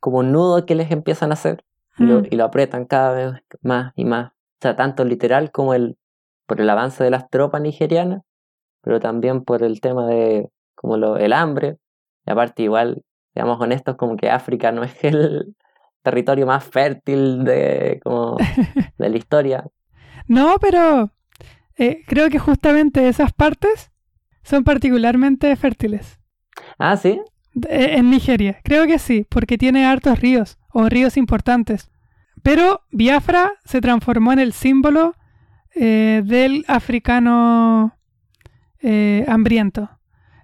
Como un nudo que les empiezan a hacer y, lo, mm. apretan cada vez más y más. O sea, tanto literal como el por el avance de las tropas nigerianas, pero también por el tema de como lo, el hambre. Y aparte igual, seamos honestos, como que África no es el territorio más fértil de, como, de la historia. No, pero eh, creo que justamente esas partes son particularmente fértiles. Ah, sí. En Nigeria, creo que sí, porque tiene hartos ríos o ríos importantes. Pero Biafra se transformó en el símbolo eh, del africano eh, hambriento.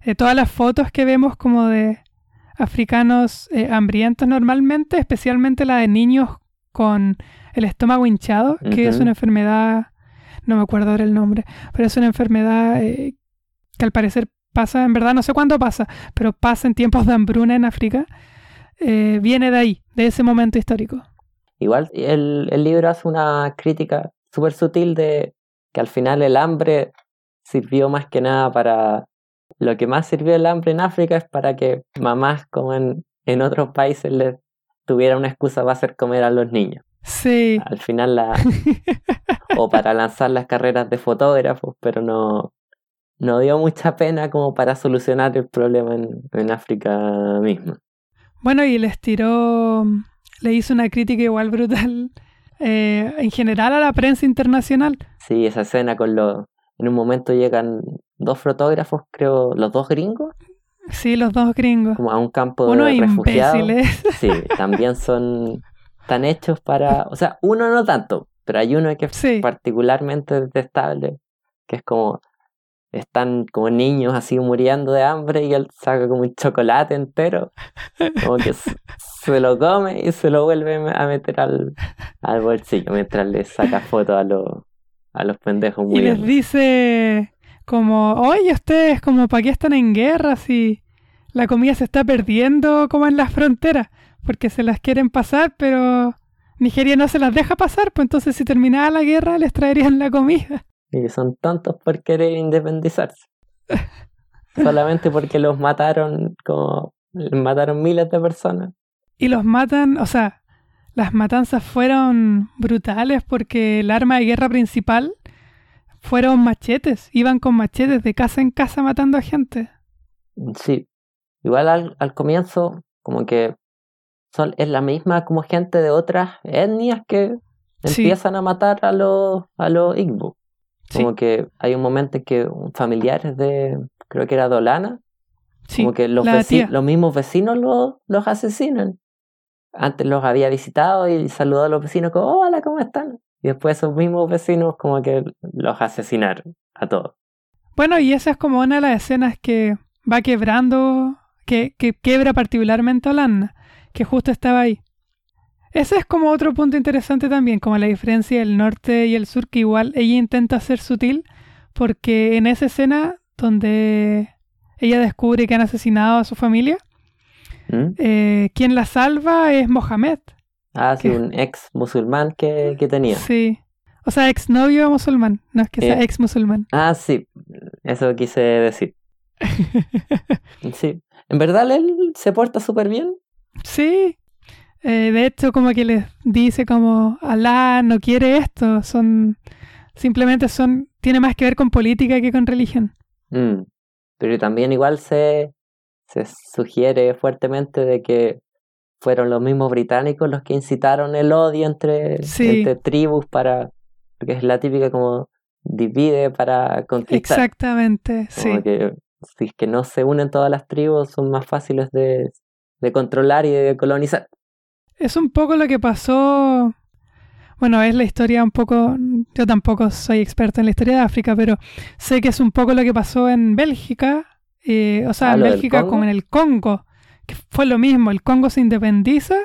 Eh, todas las fotos que vemos como de africanos hambrientos normalmente, especialmente la de niños con el estómago hinchado, que es una enfermedad, no me acuerdo ahora el nombre, pero es una enfermedad que al parecer pasa, en verdad no sé cuándo pasa, pero pasa en tiempos de hambruna en África, eh, viene de ahí, de ese momento histórico. Igual el, el libro hace una crítica súper sutil de que al final el hambre sirvió más que nada para... Lo que más sirvió el hambre en África es para que mamás como en, en otros países les tuviera una excusa para hacer comer a los niños. Sí. Al final la... o para lanzar las carreras de fotógrafos, pero no, no dio mucha pena como para solucionar el problema en, África misma. Bueno, y les tiró, le hizo una crítica igual brutal eh, en general a la prensa internacional. Sí, esa escena con los... En un momento llegan dos fotógrafos, creo, los dos gringos. Sí, los dos gringos. Como a un campo de refugiados. Sí, también son tan hechos para... O sea, uno no tanto, pero hay uno que es particularmente detestable, que es como están como niños así muriendo de hambre y él saca como un chocolate entero, como que se, lo come y se lo vuelve a meter al, al bolsillo mientras le saca fotos a, los a los pendejos muriendo. Y les dice como, oye, ustedes como para qué están en guerra si la comida se está perdiendo como en las fronteras, porque se las quieren pasar, pero Nigeria no se las deja pasar, pues entonces si terminaba la guerra les traerían la comida. Y que son tontos por querer independizarse. Solamente porque los mataron como mataron miles de personas. Y los matan, o sea, las matanzas fueron brutales porque el arma de guerra principal fueron machetes. Iban con machetes de casa en casa matando a gente. Sí. Igual al, al comienzo, como que son, es la misma como gente de otras etnias que empiezan a matar a los, a los Igbo. Como que hay un momento en que familiares de, creo que era Dolana, como que los, los mismos vecinos los, los asesinan. Antes los había visitado y saludó a los vecinos como, hola, ¿cómo están? Y después esos mismos vecinos como que los asesinaron a todos. Bueno, y esa es como una de las escenas que va quebrando, que, que quebra particularmente a Olanda, que justo estaba ahí. Ese es como otro punto interesante también, como la diferencia del norte y el sur, que igual ella intenta ser sutil, porque en esa escena donde ella descubre que han asesinado a su familia, ¿Mm? eh, quien la salva es Mohamed. Ah, sí, un ex musulmán que, que tenía. Sí. O sea, exnovio musulmán, no es que sea Eh. ex musulmán. Ah, sí, eso quise decir. Sí, en verdad él se porta súper bien. Sí. Eh, de hecho, como que les dice como Alá no quiere esto. Son. Simplemente son. Tiene más que ver con política que con religión. Mm, Pero también igual se, se sugiere fuertemente de que fueron los mismos británicos los que incitaron el odio entre, Sí. entre tribus para, porque es la típica como divide para conquistar. Exactamente, sí. Como que si es que no se unen todas las tribus son más fáciles de, de controlar y de colonizar. Es un poco lo que pasó. Bueno, es la historia un poco. Yo tampoco soy experto en la historia de África, pero sé que es un poco lo que pasó en Bélgica. eh, o sea, Ah, en ¿lo del Bélgica como en el Congo. Que fue lo mismo. El Congo se independiza,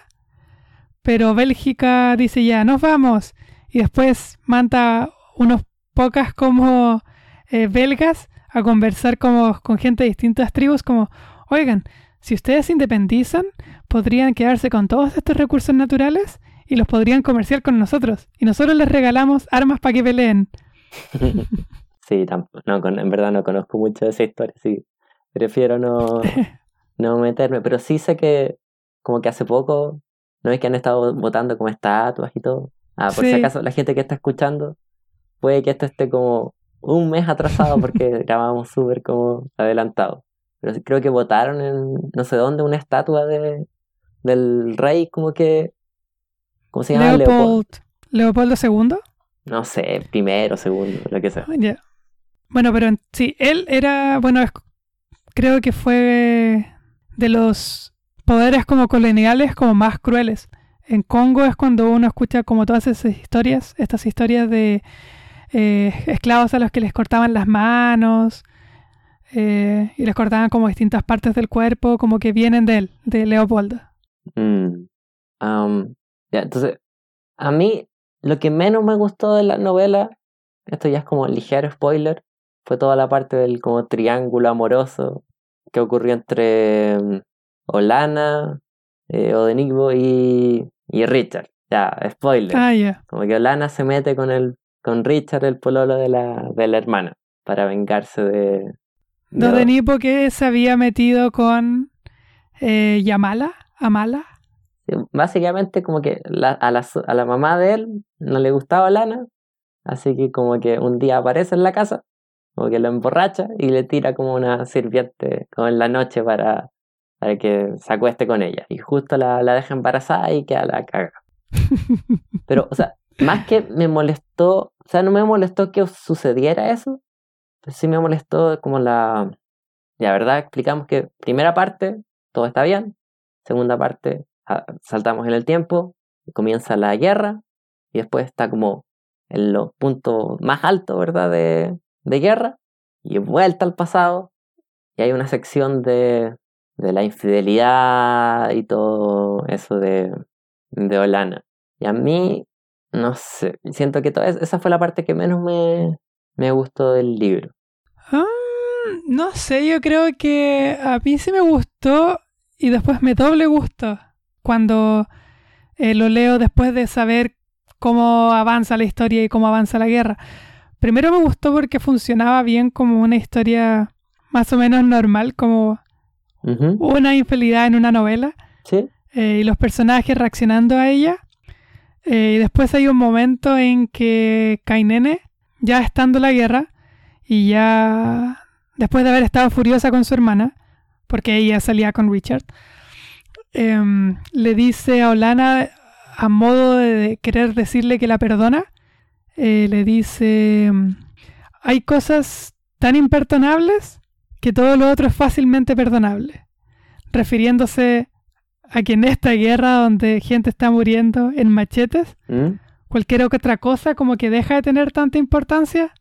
pero Bélgica dice ya, nos vamos. Y después manda unos pocas como eh, belgas a conversar como con gente de distintas tribus, como, oigan, si ustedes se independizan, podrían quedarse con todos estos recursos naturales y los podrían comerciar con nosotros. Y nosotros les regalamos armas para que peleen. Sí, tampoco, no, en verdad no conozco mucho de esa historia, sí. Prefiero no, no meterme, pero sí sé que como que hace poco, ¿no es que han estado votando como estatuas y todo? Ah, por si acaso la gente que está escuchando, puede que esto esté como un mes atrasado porque grabamos súper como adelantado. Pero creo que votaron en no sé dónde una estatua de, del rey como que... ¿Cómo se llama? Leopold, Leopoldo II. No sé, primero, segundo, lo que sea. Ya. Bueno, pero sí, él era, bueno, es- creo que fue de los poderes como coloniales como más crueles. En Congo es cuando uno escucha como todas esas historias, estas historias de eh, esclavos a los que les cortaban las manos eh, y les cortaban como distintas partes del cuerpo, como que vienen de él, de Leopoldo. Mm. Ya, entonces, a mí lo que menos me gustó de la novela, esto ya es como ligero spoiler, fue toda la parte del como triángulo amoroso que ocurrió entre mm, Olana, eh, Odenigbo y, y Richard. Ya, spoiler. Ah, ya. Como que Olana se mete con el, con Richard, el pololo de la, de la hermana, para vengarse de... de- Dodenipo que se había metido con eh, Yamala, Amala. Básicamente como que la- a, la, a la mamá de él no le gustaba Lana, así que como que un día aparece en la casa, como que lo emborracha y le tira como una sirviente como en la noche para, para que se acueste con ella. Y justo la, la deja embarazada y queda la caga. Pero, o sea, más que me molestó, o sea, no me molestó que sucediera eso, pero sí me molestó como la... La verdad, explicamos que primera parte, todo está bien, segunda parte, ah, saltamos en el tiempo, comienza la guerra, y después está como en los puntos más altos, ¿verdad?, de, de guerra, y vuelta al pasado, y hay una sección de, de la infidelidad y todo eso de, de Olana. Y a mí, no sé, siento que toda es- esa fue la parte que menos me, me gustó del libro. Ah, no sé, yo creo que a mí sí me gustó y después me doble gusto cuando eh, lo leo después de saber cómo avanza la historia y cómo avanza la guerra. Primero me gustó porque funcionaba bien como una historia más o menos normal, como una infidelidad en una novela ¿Sí? eh, y los personajes reaccionando a ella. Eh, y después hay un momento en que Kainene, ya estando la guerra, y ya después de haber estado furiosa con su hermana, porque ella salía con Richard, em, le dice a Olana, a modo de querer decirle que la perdona, eh, le dice, em, hay cosas tan imperdonables que todo lo otro es fácilmente perdonable, refiriéndose a que en esta guerra donde gente está muriendo en machetes, ¿Mm? cualquier otra cosa como que deja de tener tanta importancia.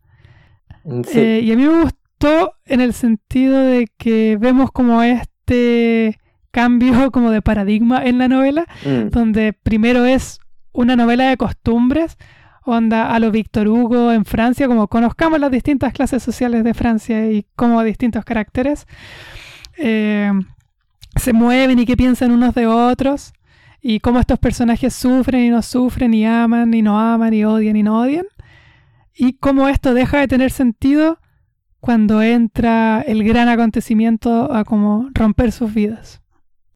Sí. Eh, y a mí me gustó en el sentido de que vemos como este cambio como de paradigma en la novela, Mm, donde primero es una novela de costumbres, onda a lo Víctor Hugo en Francia, como conozcamos las distintas clases sociales de Francia y como distintos caracteres eh, se mueven y qué piensan unos de otros, y cómo estos personajes sufren y no sufren, y aman y no aman, y odian y no odian. y cómo esto deja de tener sentido cuando entra el gran acontecimiento a como romper sus vidas.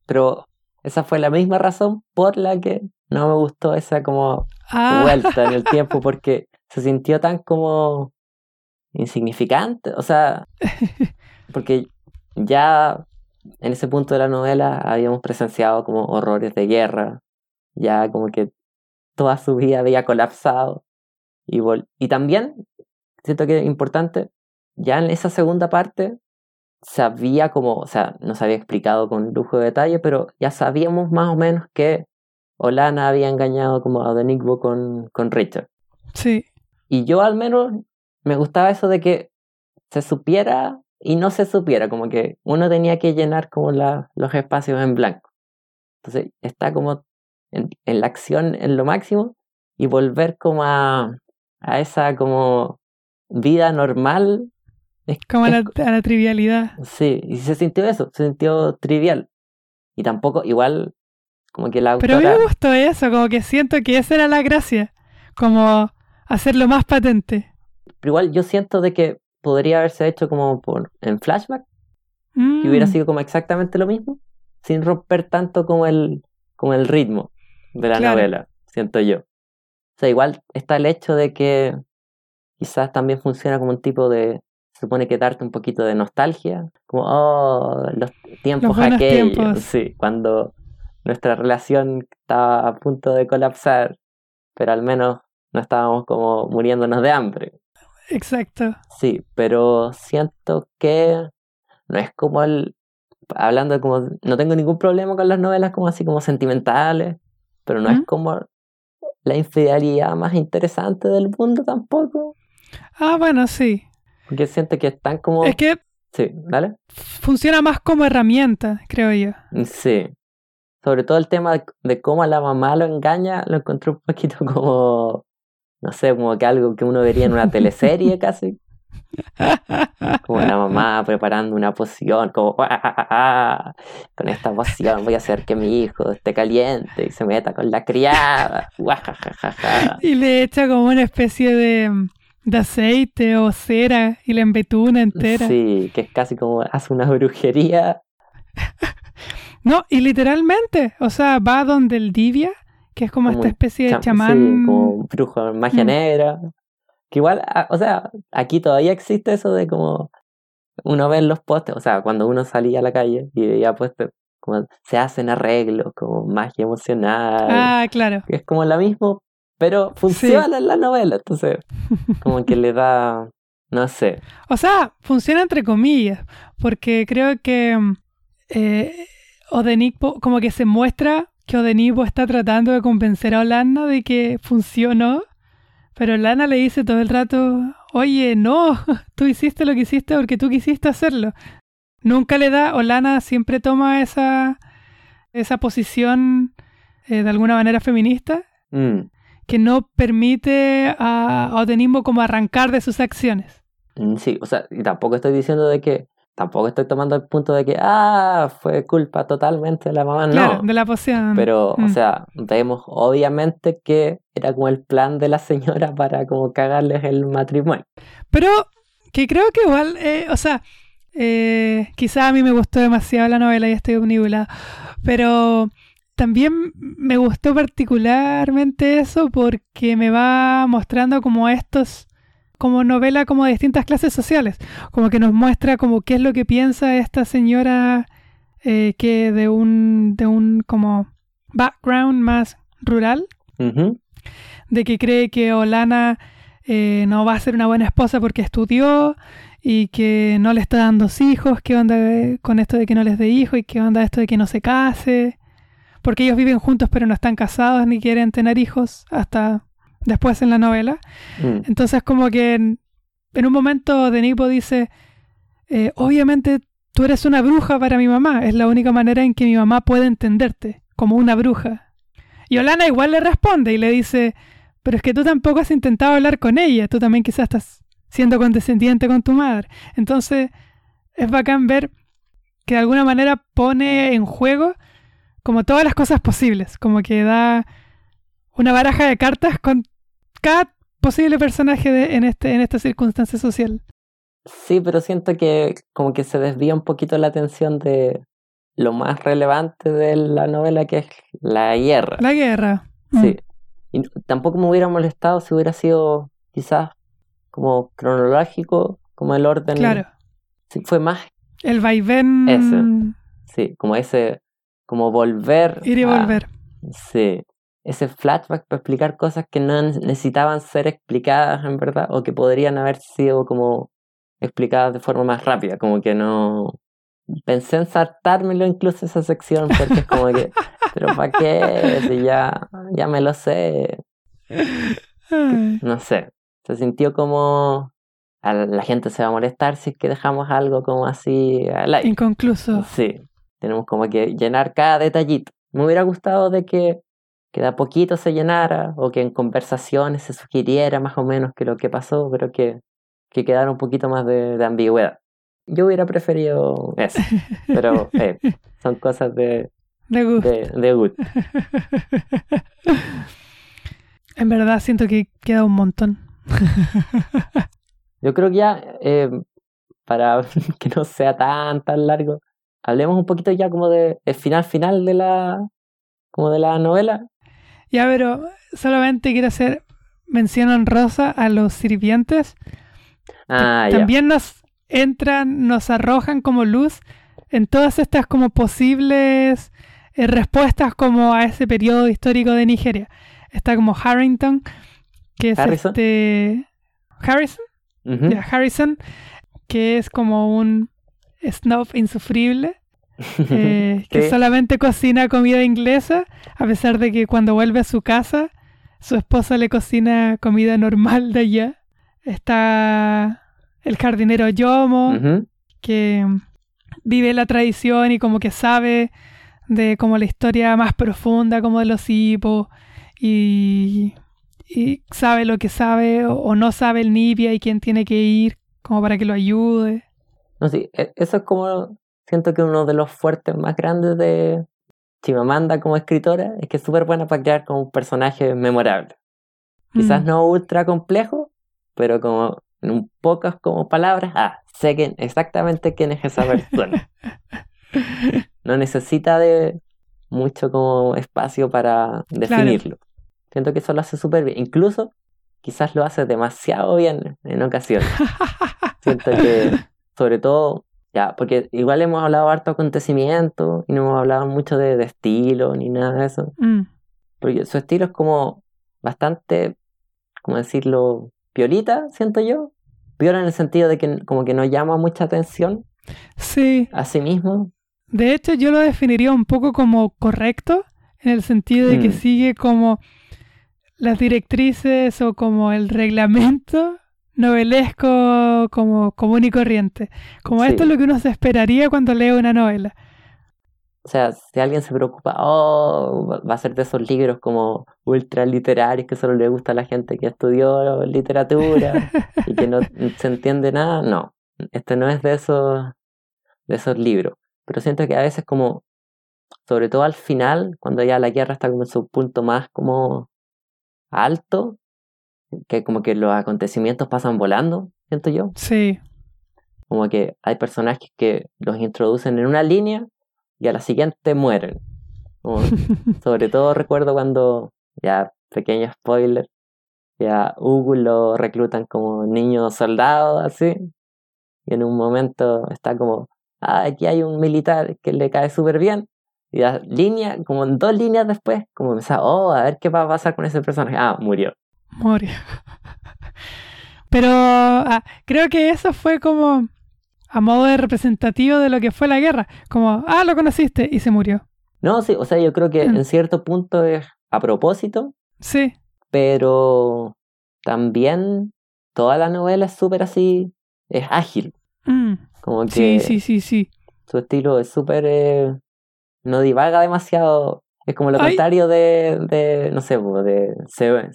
Pero esa fue la misma razón por la que no me gustó esa como Ah, vuelta en el tiempo porque se sintió tan como insignificante, o sea, porque ya en ese punto de la novela habíamos presenciado como horrores de guerra, ya como que toda su vida había colapsado y, vol- y también siento que es importante, ya en esa segunda parte sabía como, o sea, no se había explicado con lujo de detalle, pero ya sabíamos más o menos que Olana había engañado como a Denigbo con, con Richard. sí, Y yo al menos me gustaba eso de que se supiera y no se supiera, como que uno tenía que llenar como la, los espacios en blanco. Entonces está como en, en la acción en lo máximo y volver como a, a esa como vida normal. Es, como a la, a la trivialidad. Sí, y se sintió eso, se sintió trivial. Y tampoco, igual, como que la Pero a mí autora... me gustó eso, como que siento que esa era la gracia, como hacerlo más patente. Pero igual yo siento de que podría haberse hecho como por, en flashback, Mm, y hubiera sido como exactamente lo mismo, sin romper tanto como el, como el ritmo de la Claro. novela, siento yo. O sea, igual está el hecho de que quizás también funciona como un tipo de, supone que darte un poquito de nostalgia, como, oh, los tiempos Los aquellos, tiempos. sí, cuando nuestra relación estaba a punto de colapsar, pero al menos no estábamos como muriéndonos de hambre. Exacto. Sí, pero siento que no es como el. Hablando como. No tengo ningún problema con las novelas como así como sentimentales, pero no es como la infidelidad más interesante del mundo tampoco. Ah, bueno, sí. Porque siento que están como. Es que Sí, ¿vale? funciona más como herramienta, creo yo. Sí. Sobre todo el tema de, de cómo a la mamá lo engaña, lo encontré un poquito como. No sé, como que algo que uno vería en una teleserie casi. Como la mamá preparando una poción, como "Ah, ah, ah, con esta poción voy a hacer que mi hijo esté caliente y se meta con la criada. Y le echa como una especie de, de aceite o cera y la embetuna entera. Sí, que es casi como hace una brujería. No, y literalmente, o sea, va donde el Divia, que es como, Como esta especie de cham- chamán. Sí, como brujo, magia Mm. negra. Que igual, ah, o sea, aquí todavía existe eso de como uno ve en los postes, o sea, cuando uno salía a la calle y veía postes, como se hacen arreglos, como magia emocional. Ah, claro. que es como lo mismo, pero funciona en la novela, entonces como que le da, no sé, O sea, funciona entre comillas, porque creo que eh, Odenipo, como que se muestra que Odenipo está tratando de convencer a Olana de que funcionó, pero Olana le dice todo el rato, oye, no, tú hiciste lo que hiciste porque tú quisiste hacerlo. Nunca le da, Olana siempre toma esa, esa posición eh, de alguna manera feminista, Mm, que no permite a Odenimbo como arrancar de sus acciones. mm, sí, o sea, y tampoco estoy diciendo de que, tampoco estoy tomando el punto de que, ah, fue culpa totalmente de la mamá, Claro, no, de la poción. pero, o Mm. sea, vemos obviamente que era como el plan de la señora para como cagarles el matrimonio. Pero que creo que igual, eh, o sea, eh, quizá a mí me gustó demasiado la novela y estoy omnibulada, pero también me gustó particularmente eso porque me va mostrando como estos, como novela como de distintas clases sociales, como que nos muestra como qué es lo que piensa esta señora eh, que de un, de un como background más rural, de que cree que Olana eh, no va a ser una buena esposa porque estudió y que no le está dando hijos, qué onda con esto de que no les dé hijos y qué onda esto de que no se case, porque ellos viven juntos pero no están casados ni quieren tener hijos hasta después en la novela. mm, Entonces como que en, en un momento Denipo dice, eh, obviamente tú eres una bruja para mi mamá, es la única manera en que mi mamá puede entenderte, como una bruja. Y Olana igual le responde y le dice, pero es que tú tampoco has intentado hablar con ella, tú también quizás estás siendo condescendiente con tu madre. Entonces es bacán ver que de alguna manera pone en juego como todas las cosas posibles, como que da una baraja de cartas con cada posible personaje de, en, este, en esta circunstancia social. Sí, pero siento que como que se desvía un poquito la atención de lo más relevante de la novela, que es la guerra. La guerra. Sí. Y tampoco me hubiera molestado si hubiera sido quizás como cronológico, como el orden. Claro. Sí, fue más. El vaivén. Ese. Sí, como ese. Como volver. Ir y volver. Sí. Ese flashback para explicar cosas que no necesitaban ser explicadas en verdad, o que podrían haber sido como explicadas de forma más rápida, como que no. Pensé en saltármelo incluso esa sección, porque es como que. Pero ¿para qué? Si ya, ya me lo sé. No sé. Se sintió como la gente se va a molestar si es que dejamos algo como así al aire. Inconcluso. Sí. Tenemos como que llenar cada detallito. Me hubiera gustado de que, que de a poquito se llenara o que en conversaciones se sugiriera más o menos que lo que pasó, pero que, que quedara un poquito más de, de ambigüedad. Yo hubiera preferido eso, pero eh, son cosas de, de gusto. De, de gusto. en verdad siento que queda un montón. Yo creo que ya, eh, para que no sea tan, tan largo, hablemos un poquito ya como de el final final de la, como de la novela. Ya, pero solamente quiero hacer mención honrosa a los sirvientes. Ah, También nos entran, nos arrojan como luz en todas estas como posibles eh, respuestas como a ese periodo histórico de Nigeria. Está como Harrington, que es Harrison. este Harrison. Ya, Harrison, que es como un snob insufrible, eh, que solamente cocina comida inglesa, a pesar de que cuando vuelve a su casa, su esposa le cocina comida normal de allá. Está el jardinero Yomo, que vive la tradición y como que sabe de como la historia más profunda como de los hipos y, y sabe lo que sabe o, o no sabe el Nibia y quién tiene que ir como para que lo ayude. No, sí, e- eso es como, siento que uno de los fuertes más grandes de Chimamanda como escritora es que es súper buena para crear como un personaje memorable. Quizás Mm. no ultra complejo, pero como en un pocas como palabras, ah, sé que exactamente quién es esa persona. no necesita de mucho como espacio para definirlo. Siento que eso lo hace súper bien. Incluso quizás lo hace demasiado bien en ocasiones. Siento que, sobre todo, ya, porque igual hemos hablado harto de acontecimientos y no hemos hablado mucho de, de estilo ni nada de eso. Mm, Porque su estilo es como bastante, ¿cómo decirlo? Piolita, siento yo. Piola en el sentido de que como que no llama mucha atención Sí, a sí mismo. de hecho yo lo definiría un poco como correcto, en el sentido de que Mm. sigue como las directrices o como el reglamento novelesco como común y corriente. Como Sí. esto es lo que uno se esperaría cuando lee una novela. O sea, si alguien se preocupa, oh, va- va a ser de esos libros como ultra literarios que solo le gusta a la gente que estudió literatura y que no se entiende nada, no. Este no es de esos, de esos libros. Pero siento que a veces como, sobre todo al final, cuando ya la guerra está como en su punto más como alto, que como que los acontecimientos pasan volando, siento yo. Sí, Como que hay personajes que los introducen en una línea y a la siguiente mueren. Como- sobre todo recuerdo cuando, ya pequeño spoiler, ya Hugo lo reclutan como niño soldado, así. Y en un momento está como, ah, aquí hay un militar que le cae súper bien. Y la línea, como en dos líneas después, como pensaba, oh, a ver qué va a pasar con ese personaje. Ah, murió. Murió. Pero ah, creo que eso fue como a modo de representativo de lo que fue la guerra. Como, ah, lo conociste y se murió. No, sí, o sea, yo creo que Mm. en cierto punto es a propósito, Sí, pero también toda la novela es súper así, es ágil, mm, como sí, que sí, sí, sí. su estilo es súper, eh, no divaga demasiado, es como lo Ay. contrario de, de, no sé, de Ce-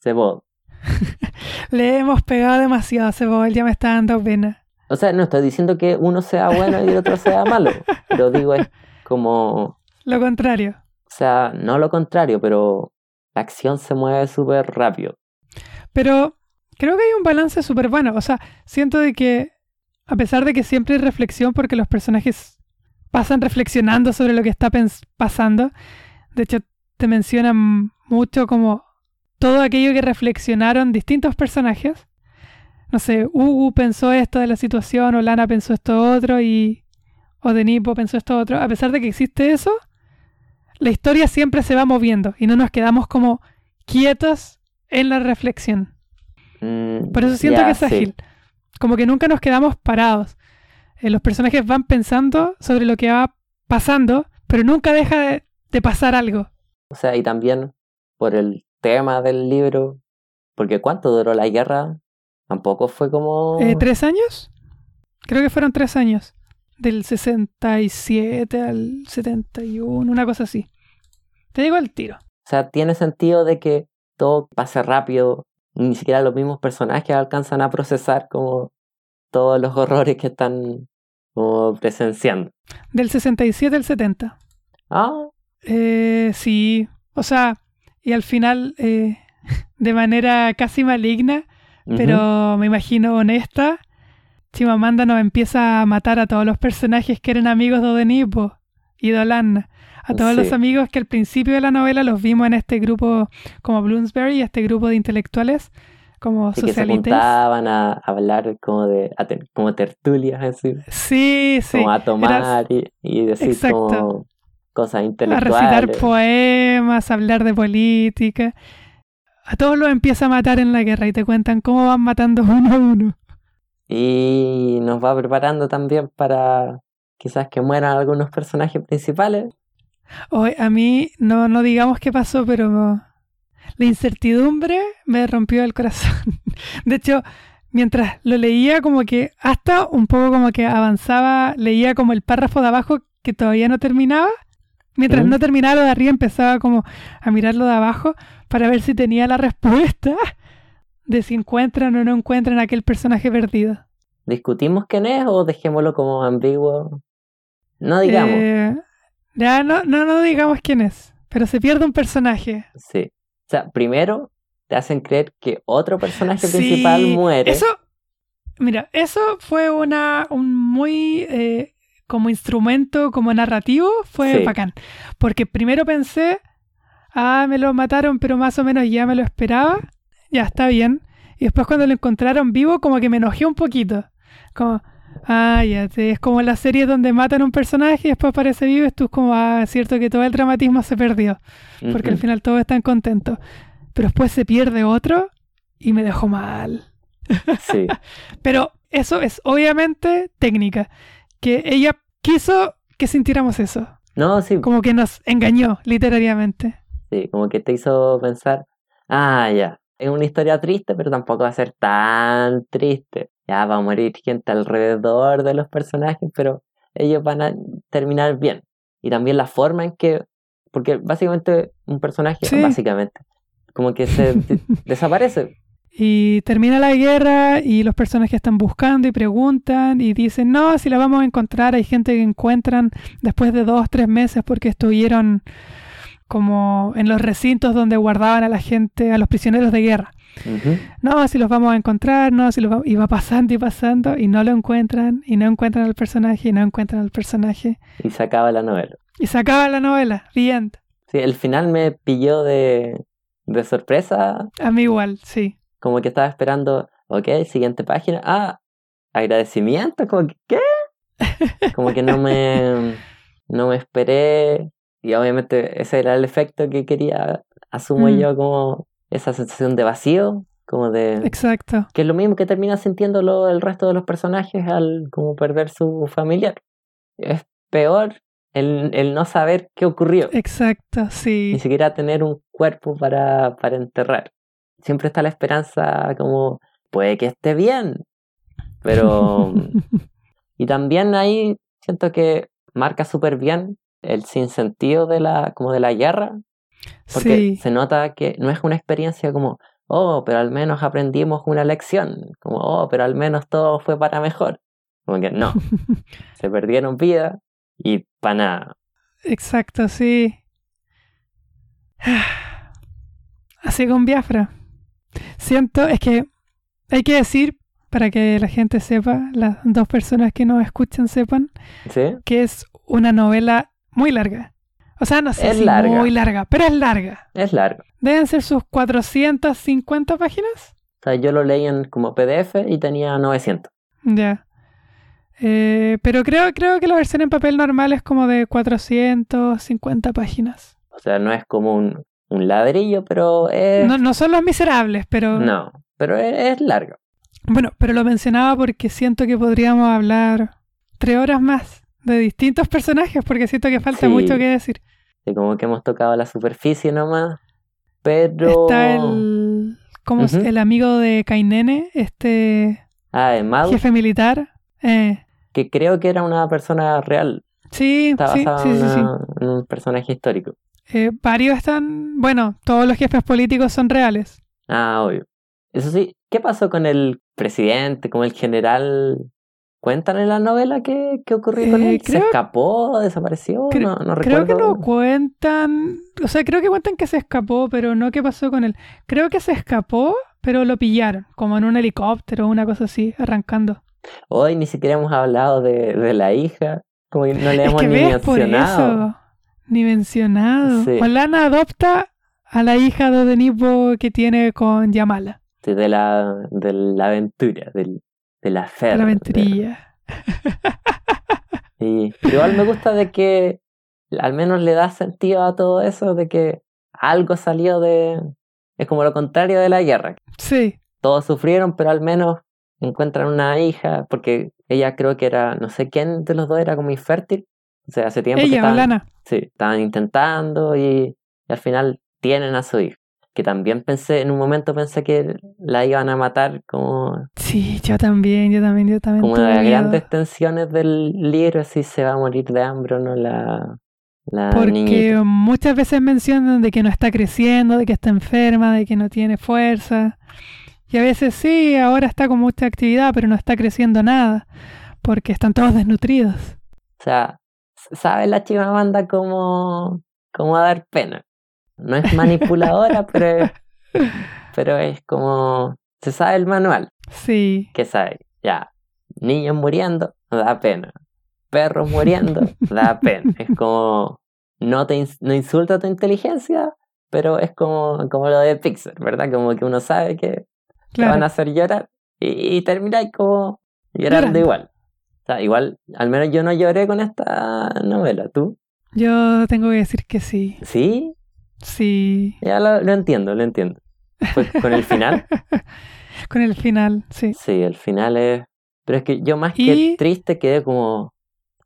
Cebot. Le hemos pegado demasiado a Cebol, ya me está dando pena. O sea, no estoy diciendo que uno sea bueno y el otro sea malo, pero digo es como, Lo contrario. o sea, no lo contrario, pero la acción se mueve súper rápido. Pero creo que hay un balance súper bueno. O sea, siento de que, a pesar de que siempre hay reflexión, porque los personajes pasan reflexionando sobre lo que está pasando, de hecho, te mencionan mucho como todo aquello que reflexionaron distintos personajes. No sé, Hugo pensó esto de la situación, o Lana pensó esto otro, y o Denipo pensó esto otro. A pesar de que existe eso, la historia siempre se va moviendo y no nos quedamos como quietos en la reflexión. Mm, Por eso siento que es sí. ágil. Como que nunca nos quedamos parados. Eh, los personajes van pensando sobre lo que va pasando, pero nunca deja de, de pasar algo. O sea, y también por el tema del libro, porque ¿cuánto duró la guerra? Tampoco fue como... Eh, ¿Tres años? Creo que fueron tres años. Del 67 al 71, una cosa así. Te digo el tiro. O sea, tiene sentido de que todo pase rápido, ni siquiera los mismos personajes alcanzan a procesar como todos los horrores que están como presenciando. Del 67 al 70. Ah, Eh, sí, o sea, y al final, eh, de manera casi maligna, pero me imagino honesta, Chimamanda nos empieza a matar a todos los personajes que eran amigos de Odenipo y de Olanna. A todos los amigos que al principio de la novela los vimos en este grupo como Bloomsbury, este grupo de intelectuales como Sí, que se juntaban a hablar como de a ter- como tertulias así, Sí, sí. como a tomar y, y decir Exacto. como cosas a intelectuales. recitar poemas, a hablar de política. A todos los empieza a matar en la guerra y te cuentan cómo van matando uno a uno. Y nos va preparando también para quizás que mueran algunos personajes principales. Hoy, a mí, no, no digamos qué pasó, pero la incertidumbre me rompió el corazón. De hecho, mientras lo leía, como que hasta un poco como que avanzaba, leía como el párrafo de abajo que todavía no terminaba. Mientras no terminaba lo de arriba, empezaba como a mirar lo de abajo para ver si tenía la respuesta de si encuentran o no encuentran a aquel personaje perdido. ¿Discutimos quién es o dejémoslo como ambiguo? No digamos. Eh, ya no, no, no digamos quién es, pero se pierde un personaje. Sí. O sea, primero te hacen creer que otro personaje Sí, principal muere. Eso, mira, eso fue una un muy eh, como instrumento, como narrativo, fue Sí. bacán. Porque primero pensé, ah, me lo mataron, pero más o menos ya me lo esperaba, ya está bien. Y después cuando lo encontraron vivo, como que me enojé un poquito. Como, ah, ya, te- es como la serie donde matan a un personaje y después aparece vivo, y tú es como, ah, es cierto que todo el dramatismo se perdió porque al final todos están contentos. Pero después se pierde otro y me dejó mal. Sí. Pero eso es obviamente técnica, que ella quiso que sintiéramos eso, No, sí, como que nos engañó literariamente. sí, como que te hizo pensar, ah, ya, es una historia triste, pero tampoco va a ser tan triste. Ya va a morir gente alrededor de los personajes, pero ellos van a terminar bien. Y también la forma en que, porque básicamente un personaje, Sí. básicamente, como que se de- desaparece. Y termina la guerra y los personajes están buscando y preguntan y dicen, no, si la vamos a encontrar, hay gente que encuentran después de dos, tres meses porque estuvieron como en los recintos donde guardaban a la gente, a los prisioneros de guerra. No, si los vamos a encontrar, no, si los va... y va pasando y pasando y no lo encuentran y no encuentran al personaje y no encuentran al personaje Y se acaba la novela. y se acaba la novela, bien. Sí, el final me pilló de, de sorpresa, A mí igual, sí. Como que estaba esperando, ok, siguiente página, ah, agradecimiento, como que, ¿qué? Como que no me, no me esperé, y obviamente ese era el efecto que quería, asumo Mm. yo, como esa sensación de vacío, como de, Exacto. que es lo mismo que termina sintiéndolo el resto de los personajes al como perder su familiar. Es peor el, el no saber qué ocurrió. Exacto, sí. ni siquiera tener un cuerpo para, para enterrar. Siempre está la esperanza como, puede que esté bien, pero... y también ahí siento que marca súper bien el sinsentido de la, como de la guerra, porque sí, se nota que no es una experiencia como, oh, pero al menos aprendimos una lección, como, oh, pero al menos todo fue para mejor. Como que no, se perdieron vida y para nada. exacto, sí. Así con Biafra. Siento, es que hay que decir, para que la gente sepa, las dos personas que nos escuchan sepan, ¿Sí? que es una novela muy larga. O sea, no sé Es si larga. muy larga, pero es larga. Es largo. Deben ser sus 450 páginas. O sea, yo lo leí en como PDF y tenía 900. Ya. Eh, pero creo, creo que la versión en papel normal es como de 450 páginas. O sea, no es como un, un ladrillo, pero es... No, no son los miserables, pero... No, pero es, es largo. Bueno, pero lo mencionaba porque siento que podríamos hablar tres horas más de distintos personajes, porque siento que falta Sí. mucho que decir. Y como que hemos tocado la superficie nomás. Pero... Está el... ¿Cómo es? El amigo de Kainene, este Ah, de jefe militar. Eh, que creo que era una persona real. sí, Está sí, sí, en, sí, una- en un personaje histórico. Eh, varios están... Bueno, todos los jefes políticos son reales. Ah, obvio. Eso sí, ¿qué pasó con el presidente, con el general? ¿Cuentan en la novela qué, qué ocurrió con Eh, él? ¿Se escapó? ¿Desapareció? Cre- no, no Creo que recuerdo. no cuentan, o sea, creo que cuentan que se escapó, pero no qué pasó con él. Creo que se escapó, pero lo pillaron, como en un helicóptero o una cosa así, arrancando. Hoy ni siquiera hemos hablado de, de la hija. Como que no le Es hemos que ni por mencionado. eso, ni mencionado. Sí. Olana adopta a la hija de Denipo que tiene con Yamala, Sí, de la, de la aventura, del, de la fe. de la aventurilla. Y, pero igual me gusta de que al menos le da sentido a todo eso, de que algo salió de... Es como lo contrario de la guerra. Sí, Todos sufrieron, pero al menos encuentran una hija, porque ella creo que era, no sé quién de los dos era como infértil. O sea, hace tiempo que ella, estaban, Olana. sí, estaban intentando y, y al final tienen a su hija. Que también pensé, en un momento pensé que la iban a matar como Sí, yo también, yo también, yo también como tuve de las grandes tensiones del libro, si se va a morir de hambre o no la, la Porque niñita. muchas veces mencionan de que no está creciendo, de que está enferma, de que no tiene fuerza. Y a veces sí, ahora está con mucha actividad, pero no está creciendo nada, porque están todos desnutridos. O sea, sabe la Chimamanda cómo, cómo dar pena. No es manipuladora, pero, es- pero es como... Se sabe el manual, Sí, que sabe, ya, niños muriendo, da pena. Perros muriendo, da pena. Es como... No, te no insulta tu inteligencia, pero es como, como lo de Pixar, ¿verdad? Como que uno sabe que te van a hacer llorar y, y termináis como llorando Llorando. igual. Igual, al menos yo no lloré con esta novela. ¿Tú? Yo tengo que decir que sí. ¿Sí? Sí. Ya lo, lo entiendo, lo entiendo. Fue con el final. Con el final, sí. Sí, el final es... Pero es que yo más que triste quedé como,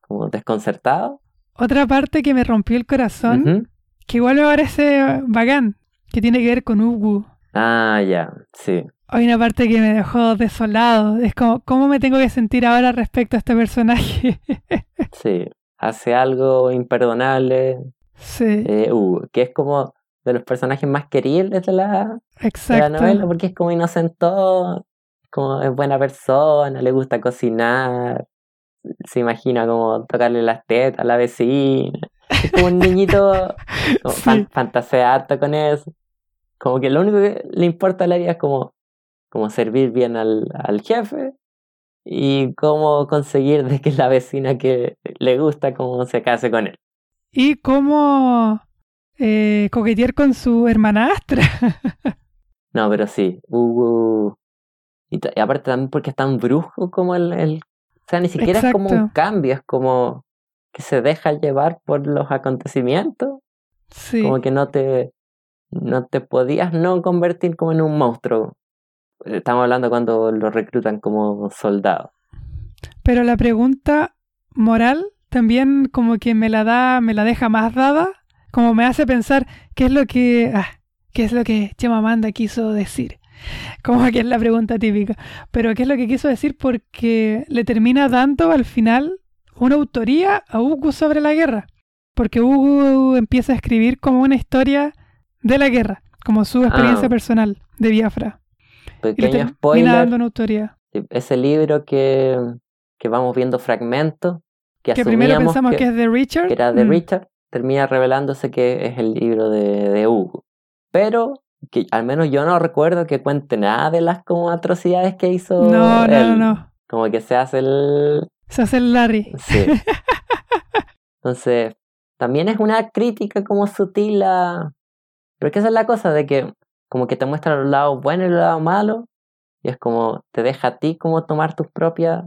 como desconcertado. Otra parte que me rompió el corazón, que igual me parece bacán, que tiene que ver con Ugu. Ah, ya, sí. Hay una parte que me dejó desolado. Es como, ¿cómo me tengo que sentir ahora respecto a este personaje? Sí. Hace algo imperdonable. sí, eh, Hugo, que es como de los personajes más queribles de la, de la novela porque es como inocentón, es como es buena persona, le gusta cocinar, se imagina como tocarle las tetas a la vecina, es como un niñito como Sí. fan- fantasea harto con eso, como que lo único que le importa a la vida es como, como servir bien al, al jefe y cómo conseguir de que la vecina que le gusta como se case con él. Y cómo eh, coquetear con su hermanastra. No, pero sí. Y, aparte también porque es tan brusco como el, el- O sea, ni siquiera es como un cambio, es como que se deja llevar por los acontecimientos. sí. Como que no te. No te podías no convertir como en un monstruo. Estamos hablando cuando lo reclutan como soldado. Pero la pregunta moral también como que me la da, me la deja más dada, como me hace pensar qué es lo que, ah, qué es lo que Chimamanda quiso decir. Como que es la pregunta típica. Pero qué es lo que quiso decir porque le termina dando al final una autoría a Hugo sobre la guerra. Porque Hugo empieza a escribir como una historia de la guerra, como su experiencia Ah. personal de Biafra. Pequeño spoiler. dando una autoría. Ese libro que, que vamos viendo fragmentos. Que, Que primero pensamos que, es de Richard. que era de mm, Richard, termina revelándose que es el libro de, de Hugo. Pero que al menos yo no recuerdo que cuente nada de las como atrocidades que hizo No, no, no. Como que se hace el... Se hace el Larry. Sí. Entonces, también es una crítica como sutil a... Pero es que esa es la cosa de que como que te muestra los lados buenos y los lados malos y es como te deja a ti como tomar tus propias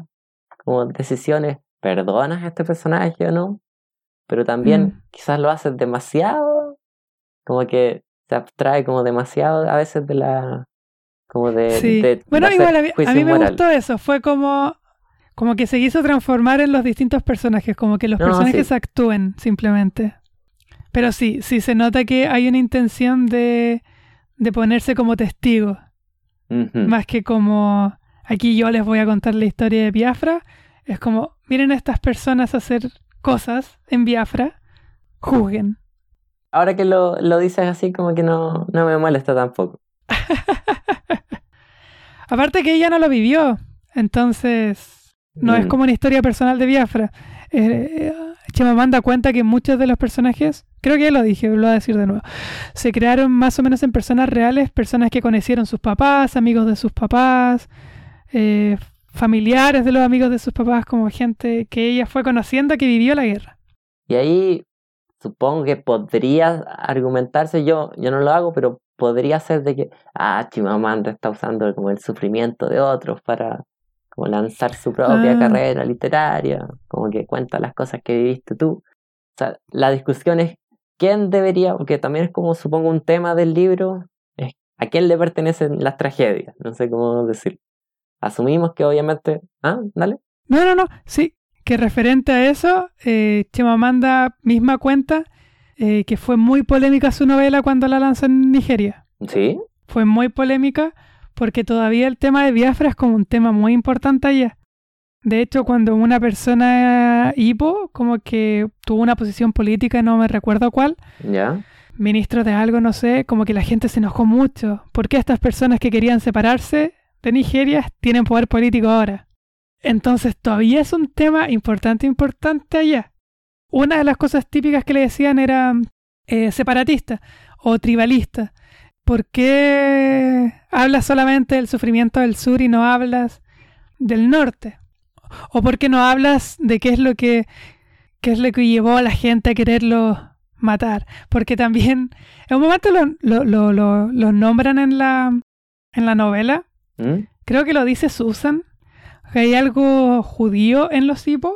como decisiones. ¿Perdonas a este personaje o no? Pero también Mm. quizás lo haces demasiado, como que se abstrae como demasiado a veces de la... como de... Sí. de- bueno, igual a mí, a juicio mí me moral. gustó eso. Fue como, como que se quiso transformar en los distintos personajes, como que los No, personajes sí. actúen simplemente. Pero sí, sí se nota que hay una intención de, de ponerse como testigo, más que como aquí yo les voy a contar la historia de Biafra. Es como, miren a estas personas hacer cosas en Biafra, juzguen. Ahora que lo, lo dices así como que no, no me molesta tampoco. Aparte que ella no lo vivió, entonces no es Mm. como una historia personal de Biafra. Eh, Chimamanda cuenta que muchos de los personajes, creo que ya lo dije, lo voy a decir de nuevo, se crearon más o menos en personas reales, personas que conocieron sus papás, amigos de sus papás, eh, familiares de los amigos de sus papás, como gente que ella fue conociendo que vivió la guerra. Y ahí supongo que podría argumentarse, yo, yo no lo hago, pero podría ser de que, ah, Chimamanda está usando como el sufrimiento de otros para como lanzar su propia Ah. carrera literaria, como que cuenta las cosas que viviste tú. O sea, la discusión es quién debería, porque también es como supongo un tema del libro, es a quién le pertenecen las tragedias, no sé cómo decir. Asumimos que obviamente, ah, dale. No, no, no, sí, que referente a eso, eh, Chimamanda misma cuenta eh, que fue muy polémica su novela cuando la lanzó en Nigeria. Sí, Fue muy polémica porque todavía el tema de Biafra es como un tema muy importante allá. De hecho, cuando una persona hipo, como que tuvo una posición política, no me recuerdo cuál, ya. ministro de algo, no sé, como que la gente se enojó mucho. porque estas personas que querían separarse de Nigeria tienen poder político ahora? Entonces todavía es un tema importante, importante allá. Una de las cosas típicas que le decían era eh, separatista o tribalista. ¿Por qué hablas solamente del sufrimiento del sur y no hablas del norte? ¿O por qué no hablas de qué es lo que, qué es lo que llevó a la gente a quererlo matar? Porque también en un momento lo, lo, lo, lo- lo nombran en la, en la novela. ¿Mm? Creo que lo dice Susan. Que hay algo judío en los hipos.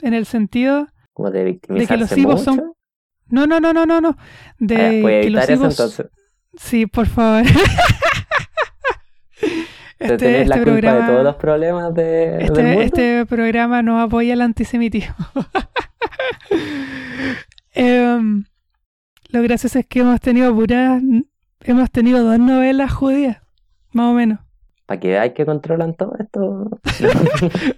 En el sentido. De victimizarse los hipos son-. No, no, no, no, no, no. De Ah, voy a que los hipos. entonces. Sí, por favor. tener la culpa de todos los problemas de, del Este, mundo. este programa no apoya el antisemitismo. Em, lo gracioso es que hemos tenido puras. Hemos tenido dos novelas judías, más o menos. Para que veáis que controlan todo esto.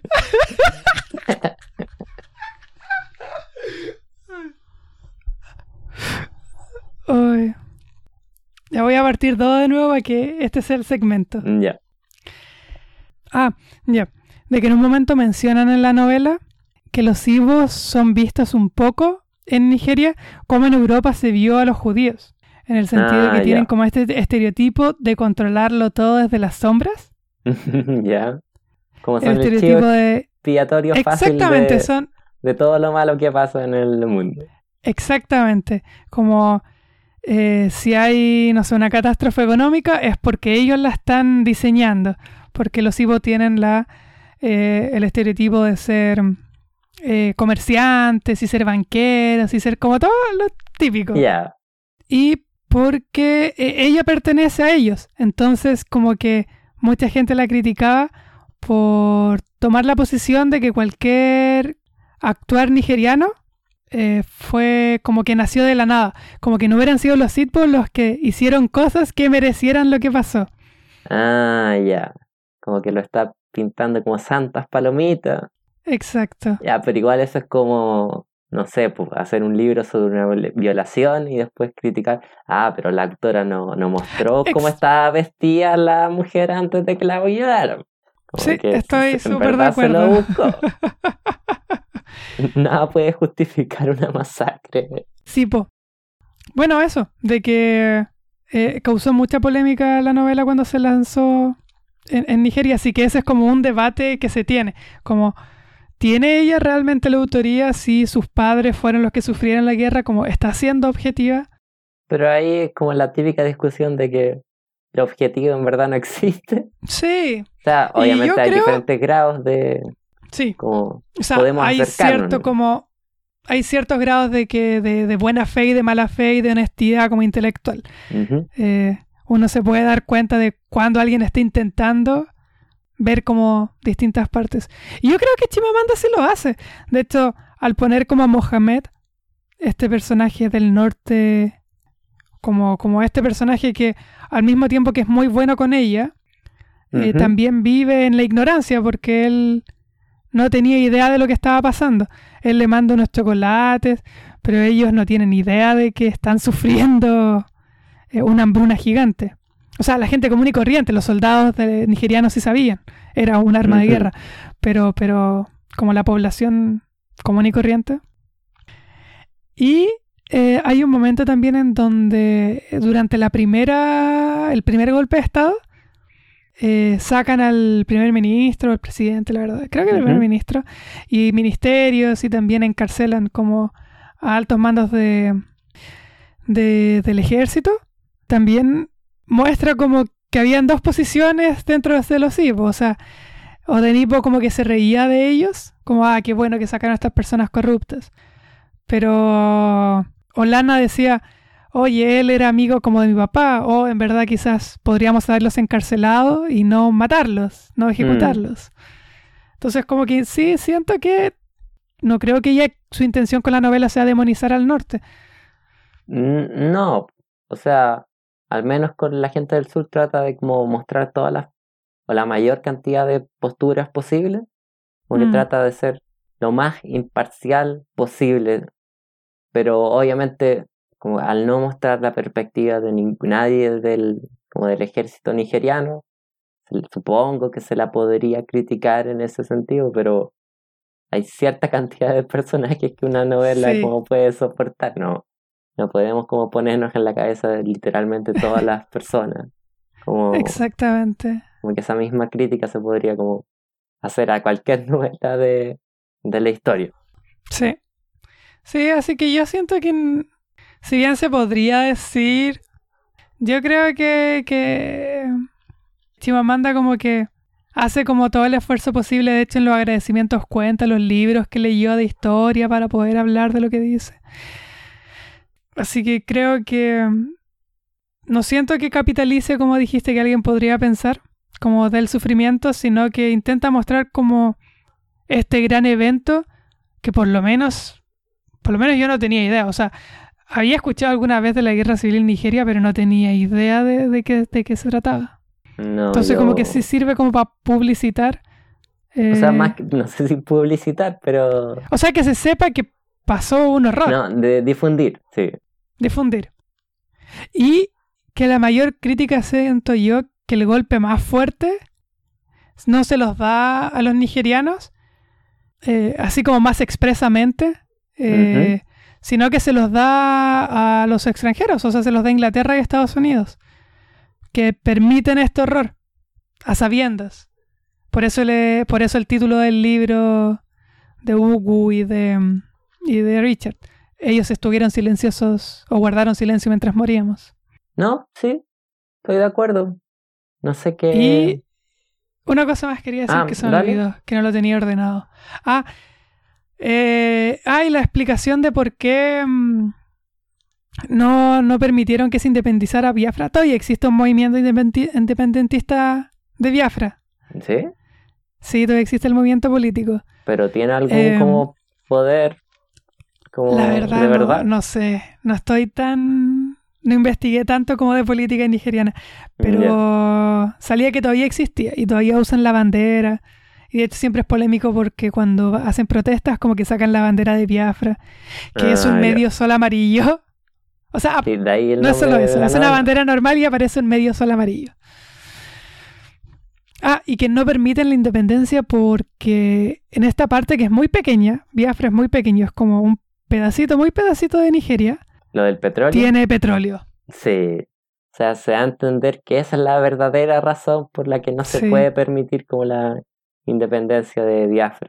Ay. Ya voy a partir todo de nuevo para que este sea el segmento. ya. Ah, ya. De que en un momento mencionan en la novela que los ibos son vistos un poco en Nigeria como en Europa se vio a los judíos. En el sentido de Ah, que tienen ya. como este estereotipo de controlarlo todo desde las sombras. ya. Como son El el estereotipo de... expiatorio fácil Exactamente, de, son... de todo lo malo que pasa en el mundo. Exactamente. Como eh, si hay, no sé, una catástrofe económica es porque ellos la están diseñando. Porque los ibos tienen la, eh, el estereotipo de ser eh, comerciantes y ser banqueros y ser como todo lo típico. Ya. Y porque ella pertenece a ellos. Entonces como que mucha gente la criticaba por tomar la posición de que cualquier actuar nigeriano eh, fue como que nació de la nada. Como que no hubieran sido los sitpos los que hicieron cosas que merecieran lo que pasó. Ah, ya. Como que lo está pintando como santas palomitas. Exacto. Ya, pero igual eso es como, no sé, pues, hacer un libro sobre una viol- violación y después criticar, ah, pero la actora no, no mostró cómo Ex- estaba vestida la mujer antes de que la violaran. Sí, estoy súper de verdad se lo acuerdo. buscó. Nada puede justificar una masacre. Sí, po. Bueno, eso, de que eh, causó mucha polémica la novela cuando se lanzó en, en, Nigeria, así que ese es como un debate que se tiene, como ¿tiene ella realmente la autoría si sus padres fueron los que sufrieron la guerra? Como está siendo objetiva. Pero ahí es como la típica discusión de que el objetivo en verdad no existe. Sí. O sea, obviamente hay diferentes grados de... Sí. Como o sea, podemos hay cierto como hay ciertos grados de que de, de, buena fe y de mala fe y de honestidad como intelectual. Uh -huh. eh, uno se puede dar cuenta de cuando alguien está intentando ver como distintas partes. Y yo creo que Chimamanda sí lo hace. De hecho, al poner como a Mohamed, este personaje del norte, como, como este personaje que al mismo tiempo que es muy bueno con ella, Uh eh, también vive en la ignorancia porque él no tenía idea de lo que estaba pasando. Él le manda unos chocolates, pero ellos no tienen idea de que están sufriendo eh, una hambruna gigante. O sea, la gente común y corriente, los soldados de, nigerianos sí sabían, era un arma Uh de guerra, pero, pero como la población común y corriente. Y eh, hay un momento también en donde eh, durante la primera, el primer golpe de Estado, eh, sacan al primer ministro, al presidente, la verdad, creo que el primer ministro, y ministerios y también encarcelan como a altos mandos de, de- del ejército. También muestra como que habían dos posiciones dentro de los IPO, o sea, Odenipo como que se reía de ellos, como, ah, qué bueno que sacaron a estas personas corruptas. Pero Olana decía, oye, él era amigo como de mi papá, o en verdad quizás podríamos haberlos encarcelado y no matarlos, no ejecutarlos. Entonces como que sí, siento que no creo que ella, su intención con la novela sea demonizar al norte. N- No, o sea, al menos con la gente del sur trata de como mostrar todas las o la mayor cantidad de posturas posibles, como que Mm. trata de ser lo más imparcial posible, pero obviamente como al no mostrar la perspectiva de nadie del como del ejército nigeriano, supongo que se la podría criticar en ese sentido, pero hay cierta cantidad de personajes que una novela Sí. como puede soportar, no. No podemos como ponernos en la cabeza de literalmente todas las personas. Como, Exactamente. como que esa misma crítica se podría como hacer a cualquier novela de, de la historia. Sí. Sí, así que yo siento que si bien se podría decir, yo creo que, que Chimamanda como que hace como todo el esfuerzo posible, de hecho en los agradecimientos cuenta los libros que leyó de historia para poder hablar de lo que dice. Así que creo que no siento que capitalice como dijiste que alguien podría pensar, como del sufrimiento, sino que intenta mostrar como este gran evento que por lo menos, por lo menos yo no tenía idea. O sea, había escuchado alguna vez de la guerra civil en Nigeria, pero no tenía idea de, de, qué, de qué se trataba. No, Entonces yo- como que sí sirve como para publicitar. O sea, eh, más que- no sé si publicitar, pero o sea, que se sepa que pasó un horror. no, de difundir, sí. difundir. Y que la mayor crítica siento yo que el golpe más fuerte no se los da a los nigerianos, eh, así como más expresamente, eh, sino que se los da a los extranjeros, o sea, se los da a Inglaterra y Estados Unidos, que permiten este horror a sabiendas. Por eso, le, por eso el título del libro de Ugu y de, y de Richard ellos estuvieron silenciosos o guardaron silencio mientras moríamos. No, sí, estoy de acuerdo. No sé qué. Y una cosa más quería decir Ah, que se me dale. olvidó, que no lo tenía ordenado. Ah, eh, ah, y la explicación de por qué mm, no, no permitieron que se independizara Biafra. Todavía existe un movimiento independentista de Biafra. Sí, Sí, todavía existe el movimiento político. pero tiene algún Em, como poder. Como La verdad, de no- verdad. No, sé, no estoy tan... No investigué tanto como de política nigeriana, pero Ya. salía que todavía existía y todavía usan la bandera. Y de hecho siempre es polémico porque cuando hacen protestas como que sacan la bandera de Biafra, que es Ah, un ya. medio sol amarillo. O sea, no es solo eso, es una bandera normal y aparece un medio sol amarillo. Ah, y que no permiten la independencia porque en esta parte que es muy pequeña, Biafra es muy pequeño, es como un pedacito, muy pedacito de Nigeria, Lo del petróleo. tiene petróleo. Sí, sea, se da a entender que esa es la verdadera razón por la que no se Sí. puede permitir como la independencia de Biafra.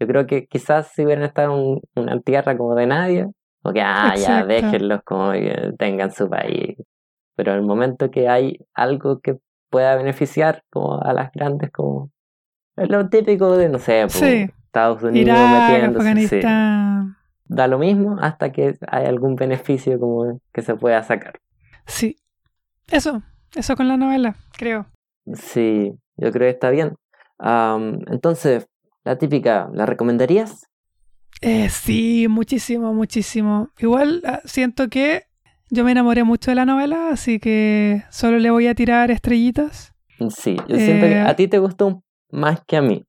Yo creo que quizás si hubieran estado en una tierra como de nadie, o que, ah, ya, déjenlos como que tengan su país. Pero el momento que hay algo que pueda beneficiar como a las grandes, como es lo típico de, no sé, pues, Sí. Estados Unidos Irak, metiéndose, sí. Da lo mismo hasta que hay algún beneficio como que se pueda sacar. Sí. Eso, eso con la novela, creo. Sí, yo creo que está bien. Am, entonces, la típica, ¿la recomendarías? Eh, sí, muchísimo, muchísimo. Igual ah, siento que yo me enamoré mucho de la novela, así que solo le voy a tirar estrellitas. Sí, yo siento que Eh, a ti te gustó más que a mí.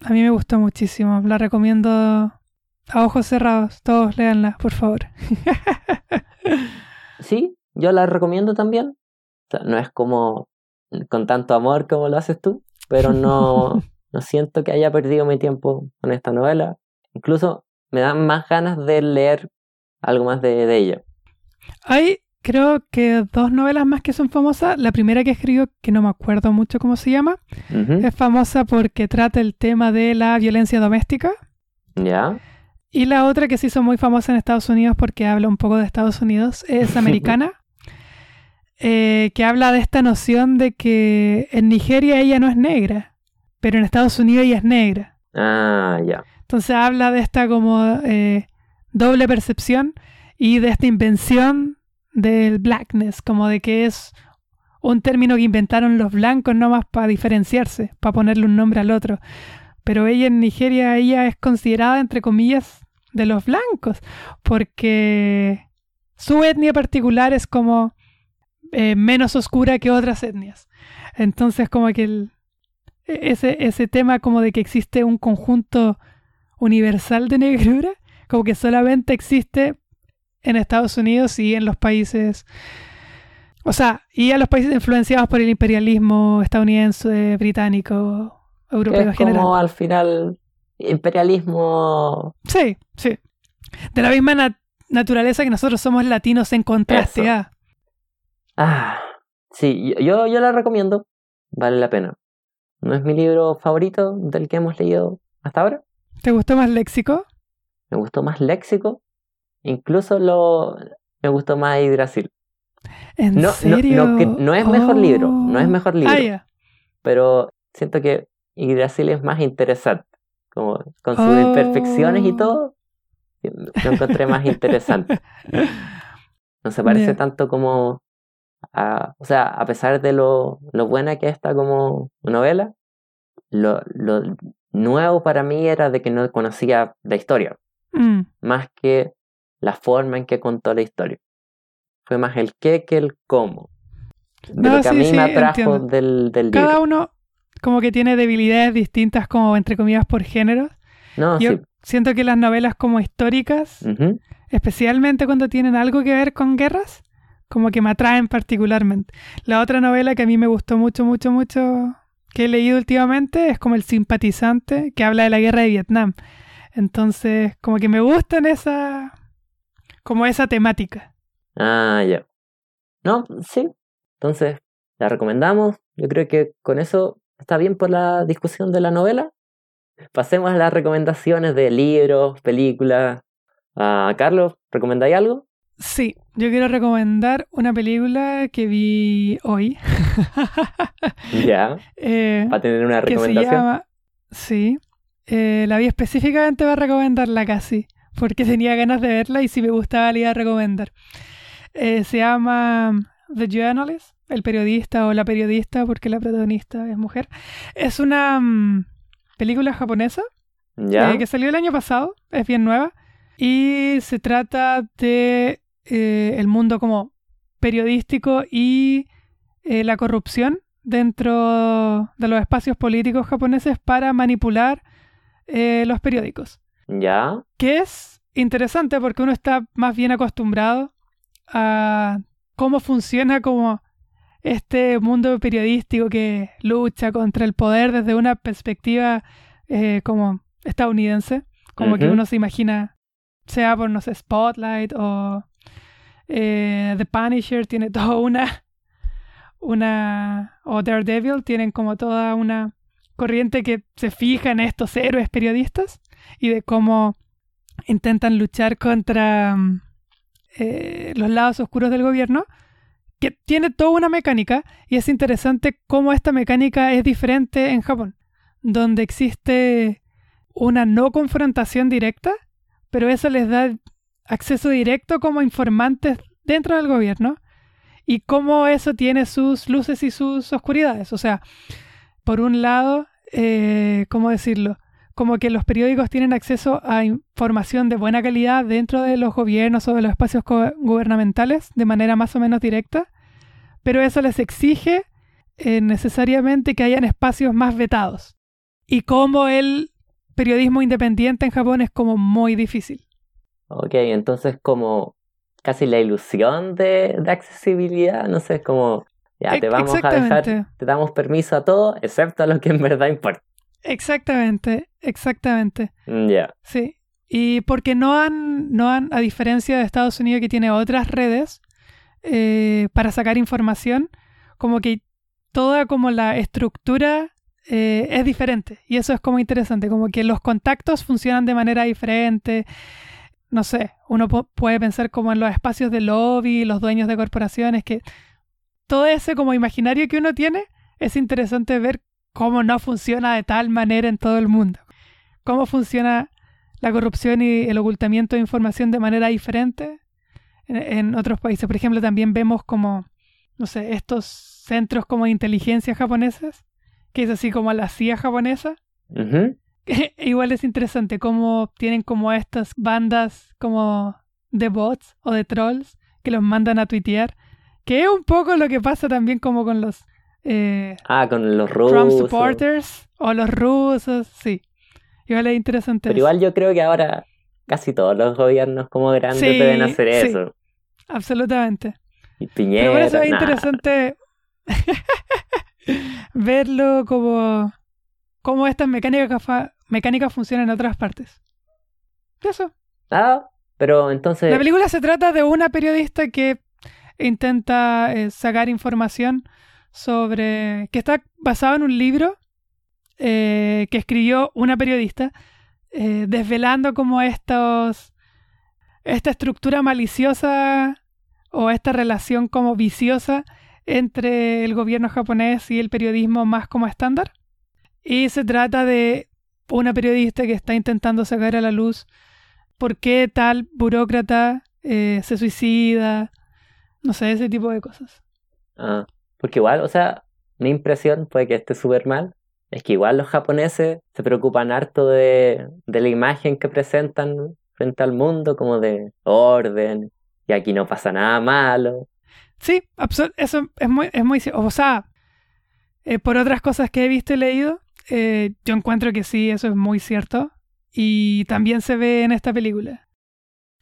A mí me gustó muchísimo. La recomiendo a ojos cerrados. Todos léanla, por favor. Sí, yo la recomiendo también. O sea, no es como con tanto amor como lo haces tú, pero no, no siento que haya perdido mi tiempo con esta novela. Incluso me dan más ganas de leer algo más de, de ella. Hay, creo que dos novelas más que son famosas. La primera que escribió, que no me acuerdo mucho cómo se llama, es famosa porque trata el tema de la violencia doméstica. ¿Ya? Y la otra que se hizo muy famosa en Estados Unidos porque habla un poco de Estados Unidos es americana, eh, que habla de esta noción de que en Nigeria ella no es negra, pero en Estados Unidos ella es negra. Ah, ya. Entonces habla de esta como eh, doble percepción y de esta invención del blackness, como de que es un término que inventaron los blancos nomás para diferenciarse, para ponerle un nombre al otro. Pero ella en Nigeria, ella es considerada, entre comillas, de los blancos, porque su etnia particular es como eh, menos oscura que otras etnias. Entonces como que el- ese, ese tema como de que existe un conjunto universal de negrura, como que solamente existe en Estados Unidos y en los países, o sea, y en los países influenciados por el imperialismo estadounidense, británico, europeo en es como general. al final imperialismo. Sí, sí. De la misma nat- naturaleza que nosotros somos latinos en contraste Eso. a... Ah, sí, yo, yo, la recomiendo. Vale la pena. No es mi libro favorito del que hemos leído hasta ahora. ¿Te gustó más léxico? Me gustó más Léxico. Incluso lo, me gustó más Yggdrasil. ¿En No, serio? no, es mejor libro, no es mejor libro. Ah. Pero siento que Yggdrasil es más interesante. Como con sus Oh. imperfecciones y todo. Lo encontré más interesante. No se parece tanto como a, o sea, a pesar de lo, lo buena que está como novela, lo, lo nuevo para mí era de que no conocía la historia, Mm, más que la forma en que contó la historia. Fue más el qué que el cómo. De No, lo que a mí sí, me atrajo del, del Cada libro. uno como que tiene debilidades distintas como entre comillas por género. No, Yo sí. siento que las novelas como históricas, especialmente cuando tienen algo que ver con guerras, como que me atraen particularmente. La otra novela que a mí me gustó mucho, mucho, mucho, que he leído últimamente, es como El simpatizante, que habla de la guerra de Vietnam. Entonces, como que me gustan esa, como esa temática. Ah, ya. No, sí. Entonces, la recomendamos. Yo creo que con eso está bien por la discusión de la novela. Pasemos a las recomendaciones de libros, películas. Ah, Carlos, ¿recomendáis algo? Sí, yo quiero recomendar una película que vi hoy. Ya, eh, para tener una que se recomendación. llama... Sí, eh, la vi específicamente para recomendarla casi, porque tenía ganas de verla y si me gustaba la iba a recomendar. Eh, se llama The Journalist, el periodista o la periodista, porque la protagonista es mujer. Es una mm, película japonesa Ya, eh, que salió el año pasado, es bien nueva, y se trata de eh, el mundo como periodístico y eh, la corrupción dentro de los espacios políticos japoneses para manipular eh, los periódicos. ya, Que es interesante porque uno está más bien acostumbrado a cómo funciona como este mundo periodístico que lucha contra el poder desde una perspectiva eh, como estadounidense, como que uno se imagina, sea por, no sé, Spotlight o eh, The Punisher, tiene toda una una, o Daredevil, tienen como toda una corriente que se fija en estos héroes periodistas y de cómo intentan luchar contra mm, eh, los lados oscuros del gobierno, que tiene toda una mecánica y es interesante cómo esta mecánica es diferente en Japón, donde existe una no confrontación directa, pero eso les da acceso directo como informantes dentro del gobierno y cómo eso tiene sus luces y sus oscuridades. O sea, por un lado, eh, ¿cómo decirlo? Como que los periódicos tienen acceso a información de buena calidad dentro de los gobiernos o de los espacios gubernamentales de manera más o menos directa, pero eso les exige eh, necesariamente que hayan espacios más vetados. Y como el periodismo independiente en Japón es como muy difícil. Ok, entonces como casi la ilusión de, accesibilidad, no sé, es como, ya te vamos a dejar, te damos permiso a todo, excepto a lo que en verdad importa. Exactamente, exactamente. Mm, ya. Sí. Y porque no han, no han, a diferencia de Estados Unidos que tiene otras redes eh, para sacar información, como que toda como la estructura eh, es diferente. Y eso es como interesante, como que los contactos funcionan de manera diferente no sé, uno puede pensar como en los espacios de lobby, los dueños de corporaciones, que todo ese como imaginario que uno tiene, es interesante ver cómo no funciona de tal manera en todo el mundo. Cómo funciona la corrupción y el ocultamiento de información de manera diferente en, otros países. Por ejemplo, también vemos como, no sé, estos centros como de inteligencia japonesas, que es así como la CIA japonesa, igual es interesante cómo tienen como estas bandas como de bots o de trolls que los mandan a tuitear, que es un poco lo que pasa también como con los... Eh, ah, con los rusos. Trump supporters o los rusos, sí. Igual es interesante. Pero igual yo creo que ahora casi todos los gobiernos como grandes deben hacer eso. Absolutamente. Y Piñera, Pero por eso es interesante verlo como cómo estas mecánicas, mecánicas funcionan en otras partes. Eso. Ah, pero entonces... La película se trata de una periodista que intenta eh, sacar información sobre... que está basado en un libro eh, que escribió una periodista, eh, desvelando como estos... esta estructura maliciosa o esta relación como viciosa entre el gobierno japonés y el periodismo más como estándar. Y se trata de una periodista que está intentando sacar a la luz por qué tal burócrata eh, se suicida, no sé, ese tipo de cosas. Ah, porque igual, o sea, mi impresión fue que esté súper mal, es que igual los japoneses se preocupan harto de, de la imagen que presentan frente al mundo, como de orden, y aquí no pasa nada malo. Sí, eso es muy, es muy, o sea, eh, por otras cosas que he visto y leído, eh, yo encuentro que sí, eso es muy cierto. Y también se ve en esta película.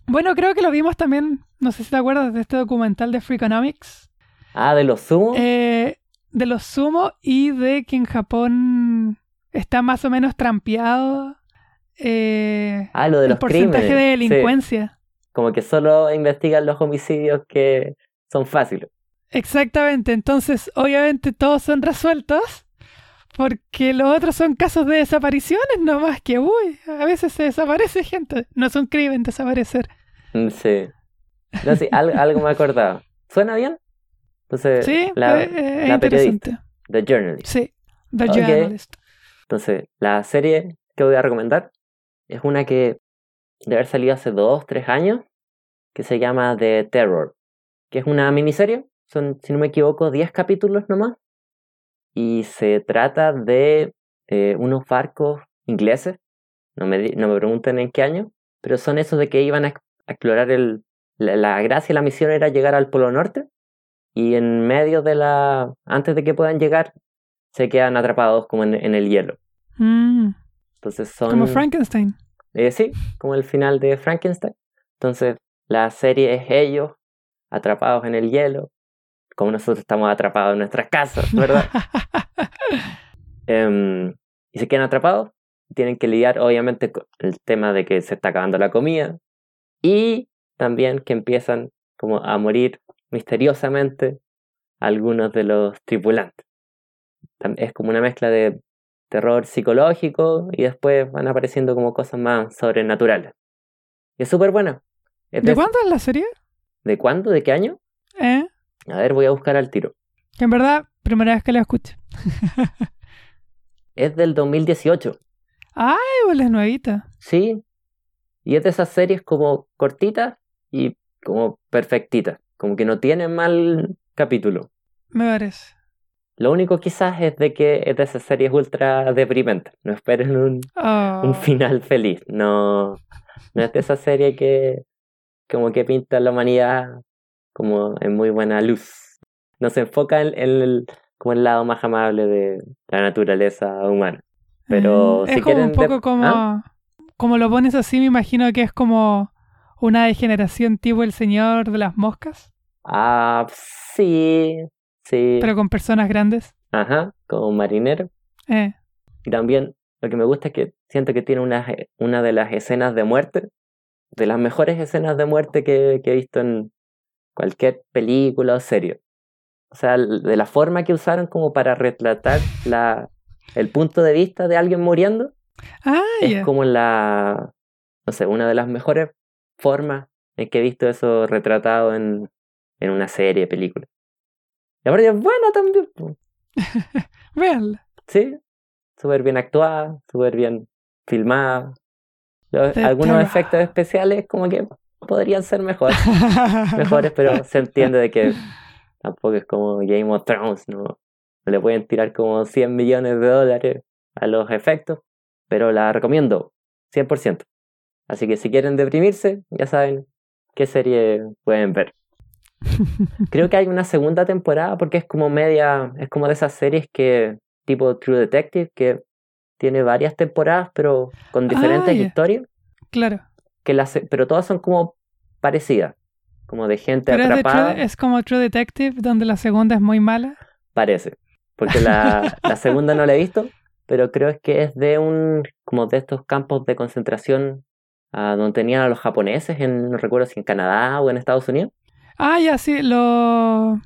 Bueno, creo que lo vimos también, no sé si te acuerdas de este documental de Freakonomics. Ah, de los sumo. Eh, de los sumo y de que en Japón está más o menos trampeado eh, ah, lo de el porcentaje de delincuencia. Como que solo investigan los homicidios que son fáciles. Exactamente, entonces obviamente todos son resueltos porque los otros son casos de desapariciones nomás que, uy, a veces se desaparece gente. No es un crimen desaparecer. Mm, sí. No, sí, algo, me acordaba. ¿Suena bien? Entonces, sí, la, es, la periodista. The Journalist. Sí, The Journalist. Entonces, la serie que voy a recomendar es una que debe haber salido hace dos, tres años, que se llama The Terror, que es una miniserie. Son, si no me equivoco, 10 capítulos nomás y se trata de eh, unos barcos ingleses, no me, no me pregunten en qué año, pero son esos de que iban a, explorar el, la, gracia la misión era llegar al Polo Norte y en medio de la, antes de que puedan llegar, se quedan atrapados como en, el hielo. Mm. Entonces son... Como Frankenstein. Eh, sí, como el final de Frankenstein. Entonces la serie es ellos atrapados en el hielo, como nosotros estamos atrapados en nuestras casas, ¿verdad? Em, y se quedan atrapados, tienen que lidiar obviamente con el tema de que se está acabando la comida y también que empiezan como a morir misteriosamente algunos de los tripulantes. Es como una mezcla de terror psicológico y después van apareciendo como cosas más sobrenaturales. Y es súper buena. ¿De cuándo es la serie? ¿De cuándo? ¿De qué año? ¿Eh? A ver, voy a buscar al tiro. En verdad, primera vez que la escucho. es del 2018. Ay, pues es nuevita. Sí. Y es de esas series como cortitas y como perfectitas. Como que no tiene mal capítulo. Me parece. Lo único quizás es de que es de esas series ultra deprimentes. No esperen un, un Oh. final feliz. No, no es de esa serie que como que pinta la humanidad como en muy buena luz. No se enfoca en, en el, como el lado más amable de la naturaleza humana. Pero Mm, si es como quieren un poco como, ¿Ah? como lo pones así, me imagino que es como una degeneración tipo el señor de las moscas, Ah, sí, sí. pero con personas grandes. Ajá, como marinero. Eh. Y también lo que me gusta es que siento que tiene una, una de las escenas de muerte, de las mejores escenas de muerte que, que he visto en cualquier película o serie. O sea, de la forma que usaron como para retratar la, el punto de vista de alguien muriendo, Ah, es como la, no sé, una de las mejores formas en que he visto eso retratado en, en una serie, película. Y aparte es buena también. Sí, súper bien actuada, súper bien filmada. Los- algunos efectos especiales como que podrían ser mejores, mejores, pero se entiende de que tampoco es como Game of Thrones, ¿no? Le pueden tirar como 100 millones de dólares a los efectos, pero la recomiendo 100%. Así que si quieren deprimirse, ya saben qué serie pueden ver. Creo que hay una segunda temporada porque es como media, es como de esas series que tipo True Detective que tiene varias temporadas pero con diferentes Ah, historias, claro. Que las, pero todas son como parecidas, como de gente Pero es, de atrapada, es como True Detective, donde la segunda es muy mala. parece, porque la, la segunda no la he visto, pero creo que es de un, como de estos campos de concentración ah, donde tenían a los japoneses, en, no recuerdo si en Canadá o en Estados Unidos. Ah, ya, sí, lo-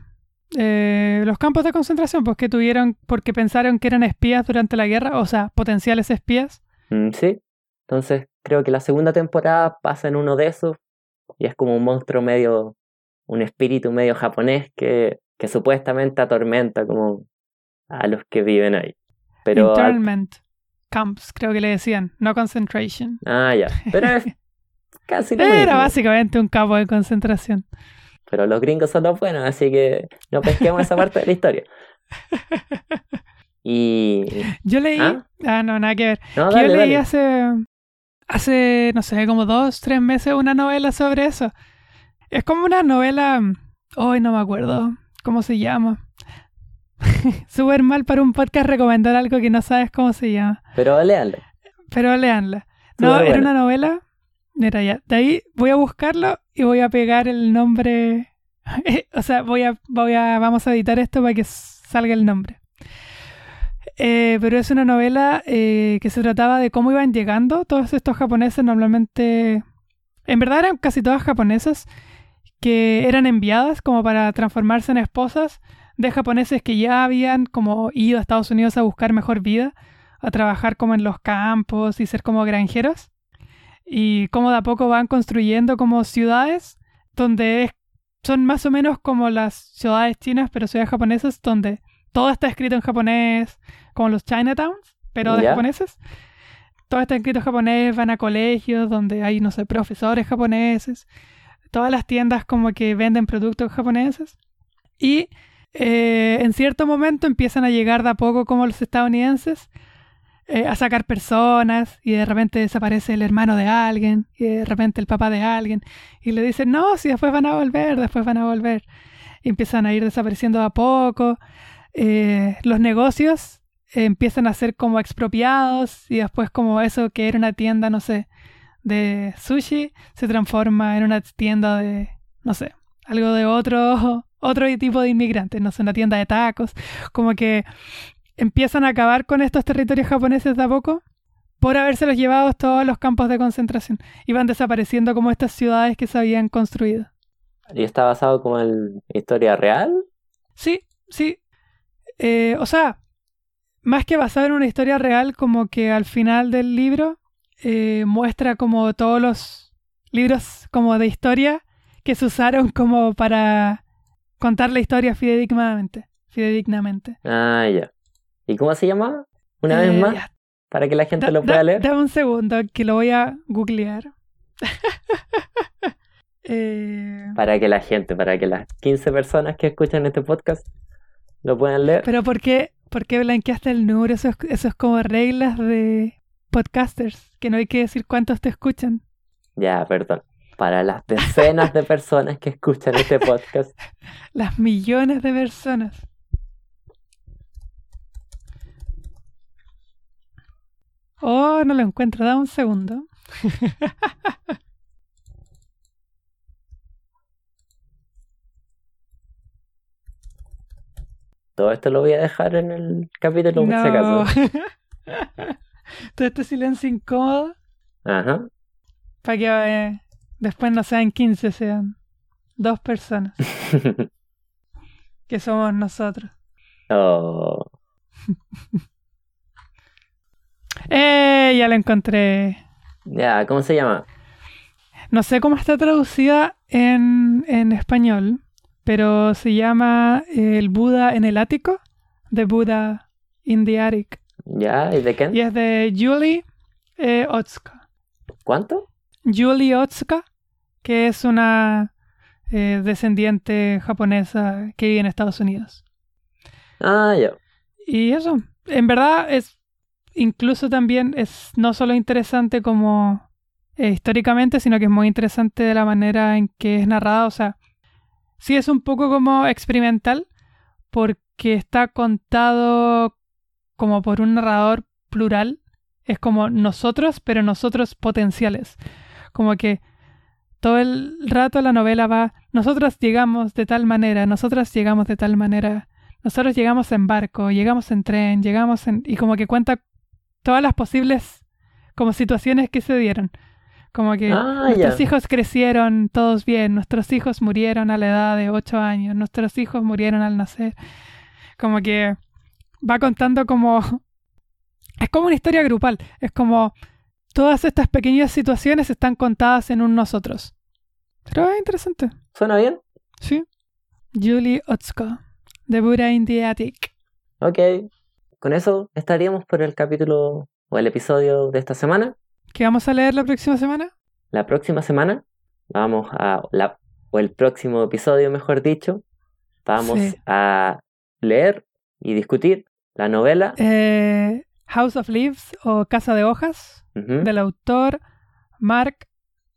eh, los campos de concentración, pues que tuvieron, porque pensaron que eran espías durante la guerra, o sea, potenciales espías. Mm, sí. Entonces creo que la segunda temporada pasa en uno de esos y es como un monstruo medio, un espíritu medio japonés que, que supuestamente atormenta como a los que viven ahí. Pero Internment camps, creo que le decían, no concentration. ah, ya. Pero es casi lo Era mismo. básicamente un campo de concentración. Pero los gringos son los buenos, así que no pesquemos esa parte de la historia. Y Yo leí, ¿Ah? ah, no, nada que ver. no, Que dale, yo leí dale. hace, hace, no sé, como dos, tres meses una novela sobre eso. Es como una novela, hoy no me acuerdo cómo se llama. Súper mal para un podcast recomendar algo que no sabes cómo se llama. Pero léanlo. Pero léanla. No, Súper era buena. una novela. Mira, ya. De ahí voy a buscarlo y voy a pegar el nombre. o sea, voy a, voy a, vamos a editar esto para que salga el nombre. Eh, pero es una novela eh, que se trataba de cómo iban llegando todos estos japoneses, normalmente, en verdad eran casi todas japonesas, que eran enviadas como para transformarse en esposas de japoneses que ya habían como ido a Estados Unidos a buscar mejor vida, a trabajar como en los campos y ser como granjeros, y cómo de a poco van construyendo como ciudades donde es- son más o menos como las ciudades chinas, pero ciudades japonesas, donde todo está escrito en japonés, como los Chinatowns, pero de japoneses. Todo está escrito en japonés, van a colegios donde hay, no sé, profesores japoneses. Todas las tiendas como que venden productos japoneses. Y eh, en cierto momento empiezan a llegar de a poco como los estadounidenses eh, a sacar personas y de repente desaparece el hermano de alguien y de repente el papá de alguien y le dicen, no, si después van a volver, después van a volver. Y empiezan a ir desapareciendo de a poco. Eh, los negocios empiezan a ser como expropiados y después como eso que era una tienda, no sé, de sushi se transforma en una tienda de, no sé, algo de otro, otro tipo de inmigrantes, no sé, una tienda de tacos, como que empiezan a acabar con estos territorios japoneses de a poco por habérselos llevado todos los campos de concentración y van desapareciendo como estas ciudades que se habían construido. ¿Y está basado como en historia real? Sí, sí. Eh, o sea, más que basado en una historia real, como que al final del libro eh, muestra como todos los libros como de historia que se usaron como para contar la historia fidedignamente. fidedignamente. Ah, ya. ¿Y cómo se llama? Una vez Eh, más, para que la gente Da- lo pueda da- leer. Dame un segundo que lo voy a googlear. Eh, Para que la gente, para que las 15 personas que escuchan este podcast lo puedan leer. pero ¿por qué, por qué blanqueaste el número? Eso es, eso es como reglas de podcasters, que no hay que decir cuántos te escuchan. Ya, perdón. Para las decenas de personas que escuchan este podcast. Las millones de personas. Oh, no lo encuentro. Dame un segundo. Todo esto lo voy a dejar en el capítulo por si acaso. Todo este silencio incómodo Ajá. para que eh, después no sean 15, sean dos personas, que somos nosotros. Oh, ¡Eh! Ya la encontré. ya, ¿cómo se llama? No sé cómo está traducida en, en español, pero se llama eh, El Buda en el ático, The Buddha in the Attic. ¿Ya? ¿Y de quién? Y es de Julie eh, Otsuka. ¿Cuánto? Julie Otsuka, que es una eh, descendiente japonesa que vive en Estados Unidos. Ah, ya. Y eso, en verdad es incluso también es no solo interesante como eh, históricamente, sino que es muy interesante de la manera en que es narrada. O sea, sí es un poco como experimental, porque está contado como por un narrador plural. Es como nosotros, pero nosotros potenciales. Como que todo el rato la novela va, nosotros llegamos de tal manera, nosotras llegamos de tal manera, nosotros llegamos en barco, llegamos en tren, llegamos en... y como que cuenta todas las posibles como situaciones que se dieron. Como que Ah, nuestros ya. hijos crecieron todos bien, nuestros hijos murieron a la edad de 8 años, nuestros hijos murieron al nacer. Como que va contando como... Es como una historia grupal, es como todas estas pequeñas situaciones están contadas en un nosotros. Pero es interesante, ¿Suena bien? ¿sí? Julie Otsuka, The Buddha in the Attic. Ok. Con eso estaríamos por el capítulo o el episodio de esta semana. ¿Qué vamos a leer la próxima semana? La próxima semana vamos a la o el próximo episodio, mejor dicho, vamos Sí. a leer y discutir la novela Eh, House of Leaves o Casa de Hojas, ujú, del autor Mark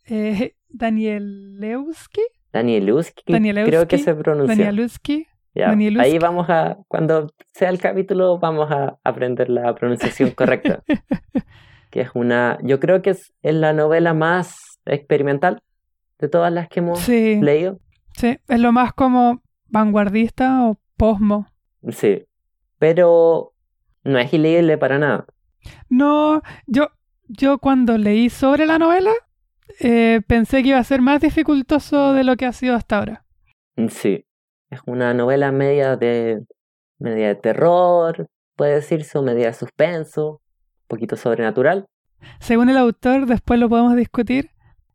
eh, Danielewski. Danielewski, Danielewski, creo que se pronuncia. Danielewski. Ya, Danielewski. Ahí vamos a, cuando sea el capítulo, vamos a aprender la pronunciación correcta. que es una, yo creo que es, es la novela más experimental de todas las que hemos Sí, leído. sí, es lo más como vanguardista o posmo. Sí, pero no es ilegible para nada. No, yo, yo cuando leí sobre la novela eh, pensé que iba a ser más dificultoso de lo que ha sido hasta ahora. Sí, es una novela media de, media de terror, puede decirse, o media de suspenso, poquito sobrenatural. Según el autor, después lo podemos discutir,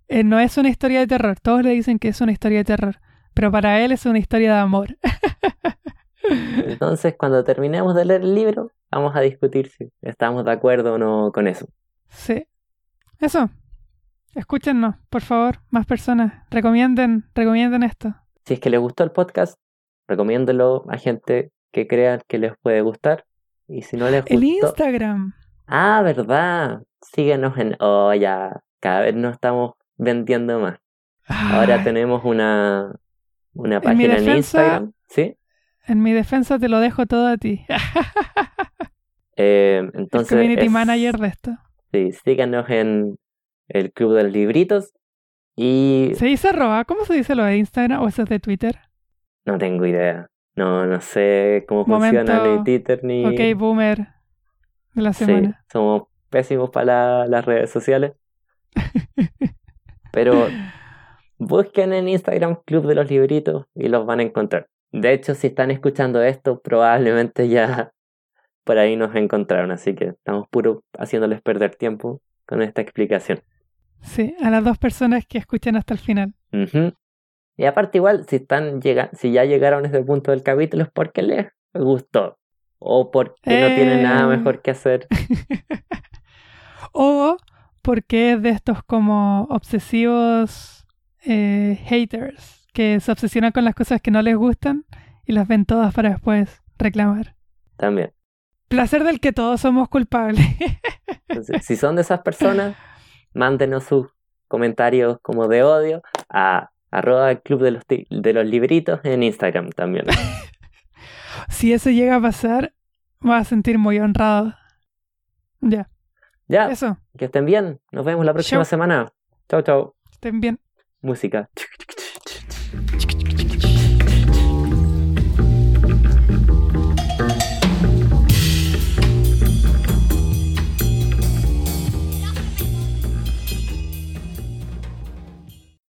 eh, no es una historia de terror. Todos le dicen que es una historia de terror, pero para él es una historia de amor. Entonces, cuando terminemos de leer el libro, vamos a discutir si estamos de acuerdo o no con eso. Sí. Eso. Escúchenos, por favor, más personas. Recomienden, recomienden esto. Si es que les gustó el podcast, recomiéndelo a gente que crean que les puede gustar. Y si no les gustó... El Instagram. Ah, ¿verdad? Síguenos en... Oh, ya. Cada vez nos estamos vendiendo más. Ahora tenemos una, una página en defensa- Instagram. ¿Sí? En mi defensa te lo dejo todo a ti. Eh, El entonces... community es- manager de esto. Sí, síganos en el Club de los Libritos. Y ¿Se dice arroba? ¿Cómo se dice lo de Instagram o eso es de Twitter? no tengo idea. No, no sé cómo funciona ni Twitter ni... Ok, boomer de la Sí, semana. somos pésimos para la- las redes sociales. Pero busquen en Instagram Club de los Libritos y los van a encontrar. De hecho, si están escuchando esto, probablemente ya por ahí nos encontraron, así que estamos puro haciéndoles perder tiempo con esta explicación. Sí, a las dos personas que escuchan hasta el final. Y aparte igual, si están llega si ya llegaron a este punto del capítulo es porque les gustó. O porque no tienen nada Eh. mejor que hacer. O porque es de estos como obsesivos eh, haters, que se obsesionan con las cosas que no les gustan y las ven todas para después reclamar. También. Placer del que todos somos culpables. Entonces, si son de esas personas, mándenos sus comentarios como de odio a arroba el club de los, ti- de los libritos en Instagram también. si eso llega a pasar, me voy a sentir muy honrado. Ya, Ya, eso. que estén bien. Nos vemos la próxima Chau. semana. Chau, chau. Estén bien. Música.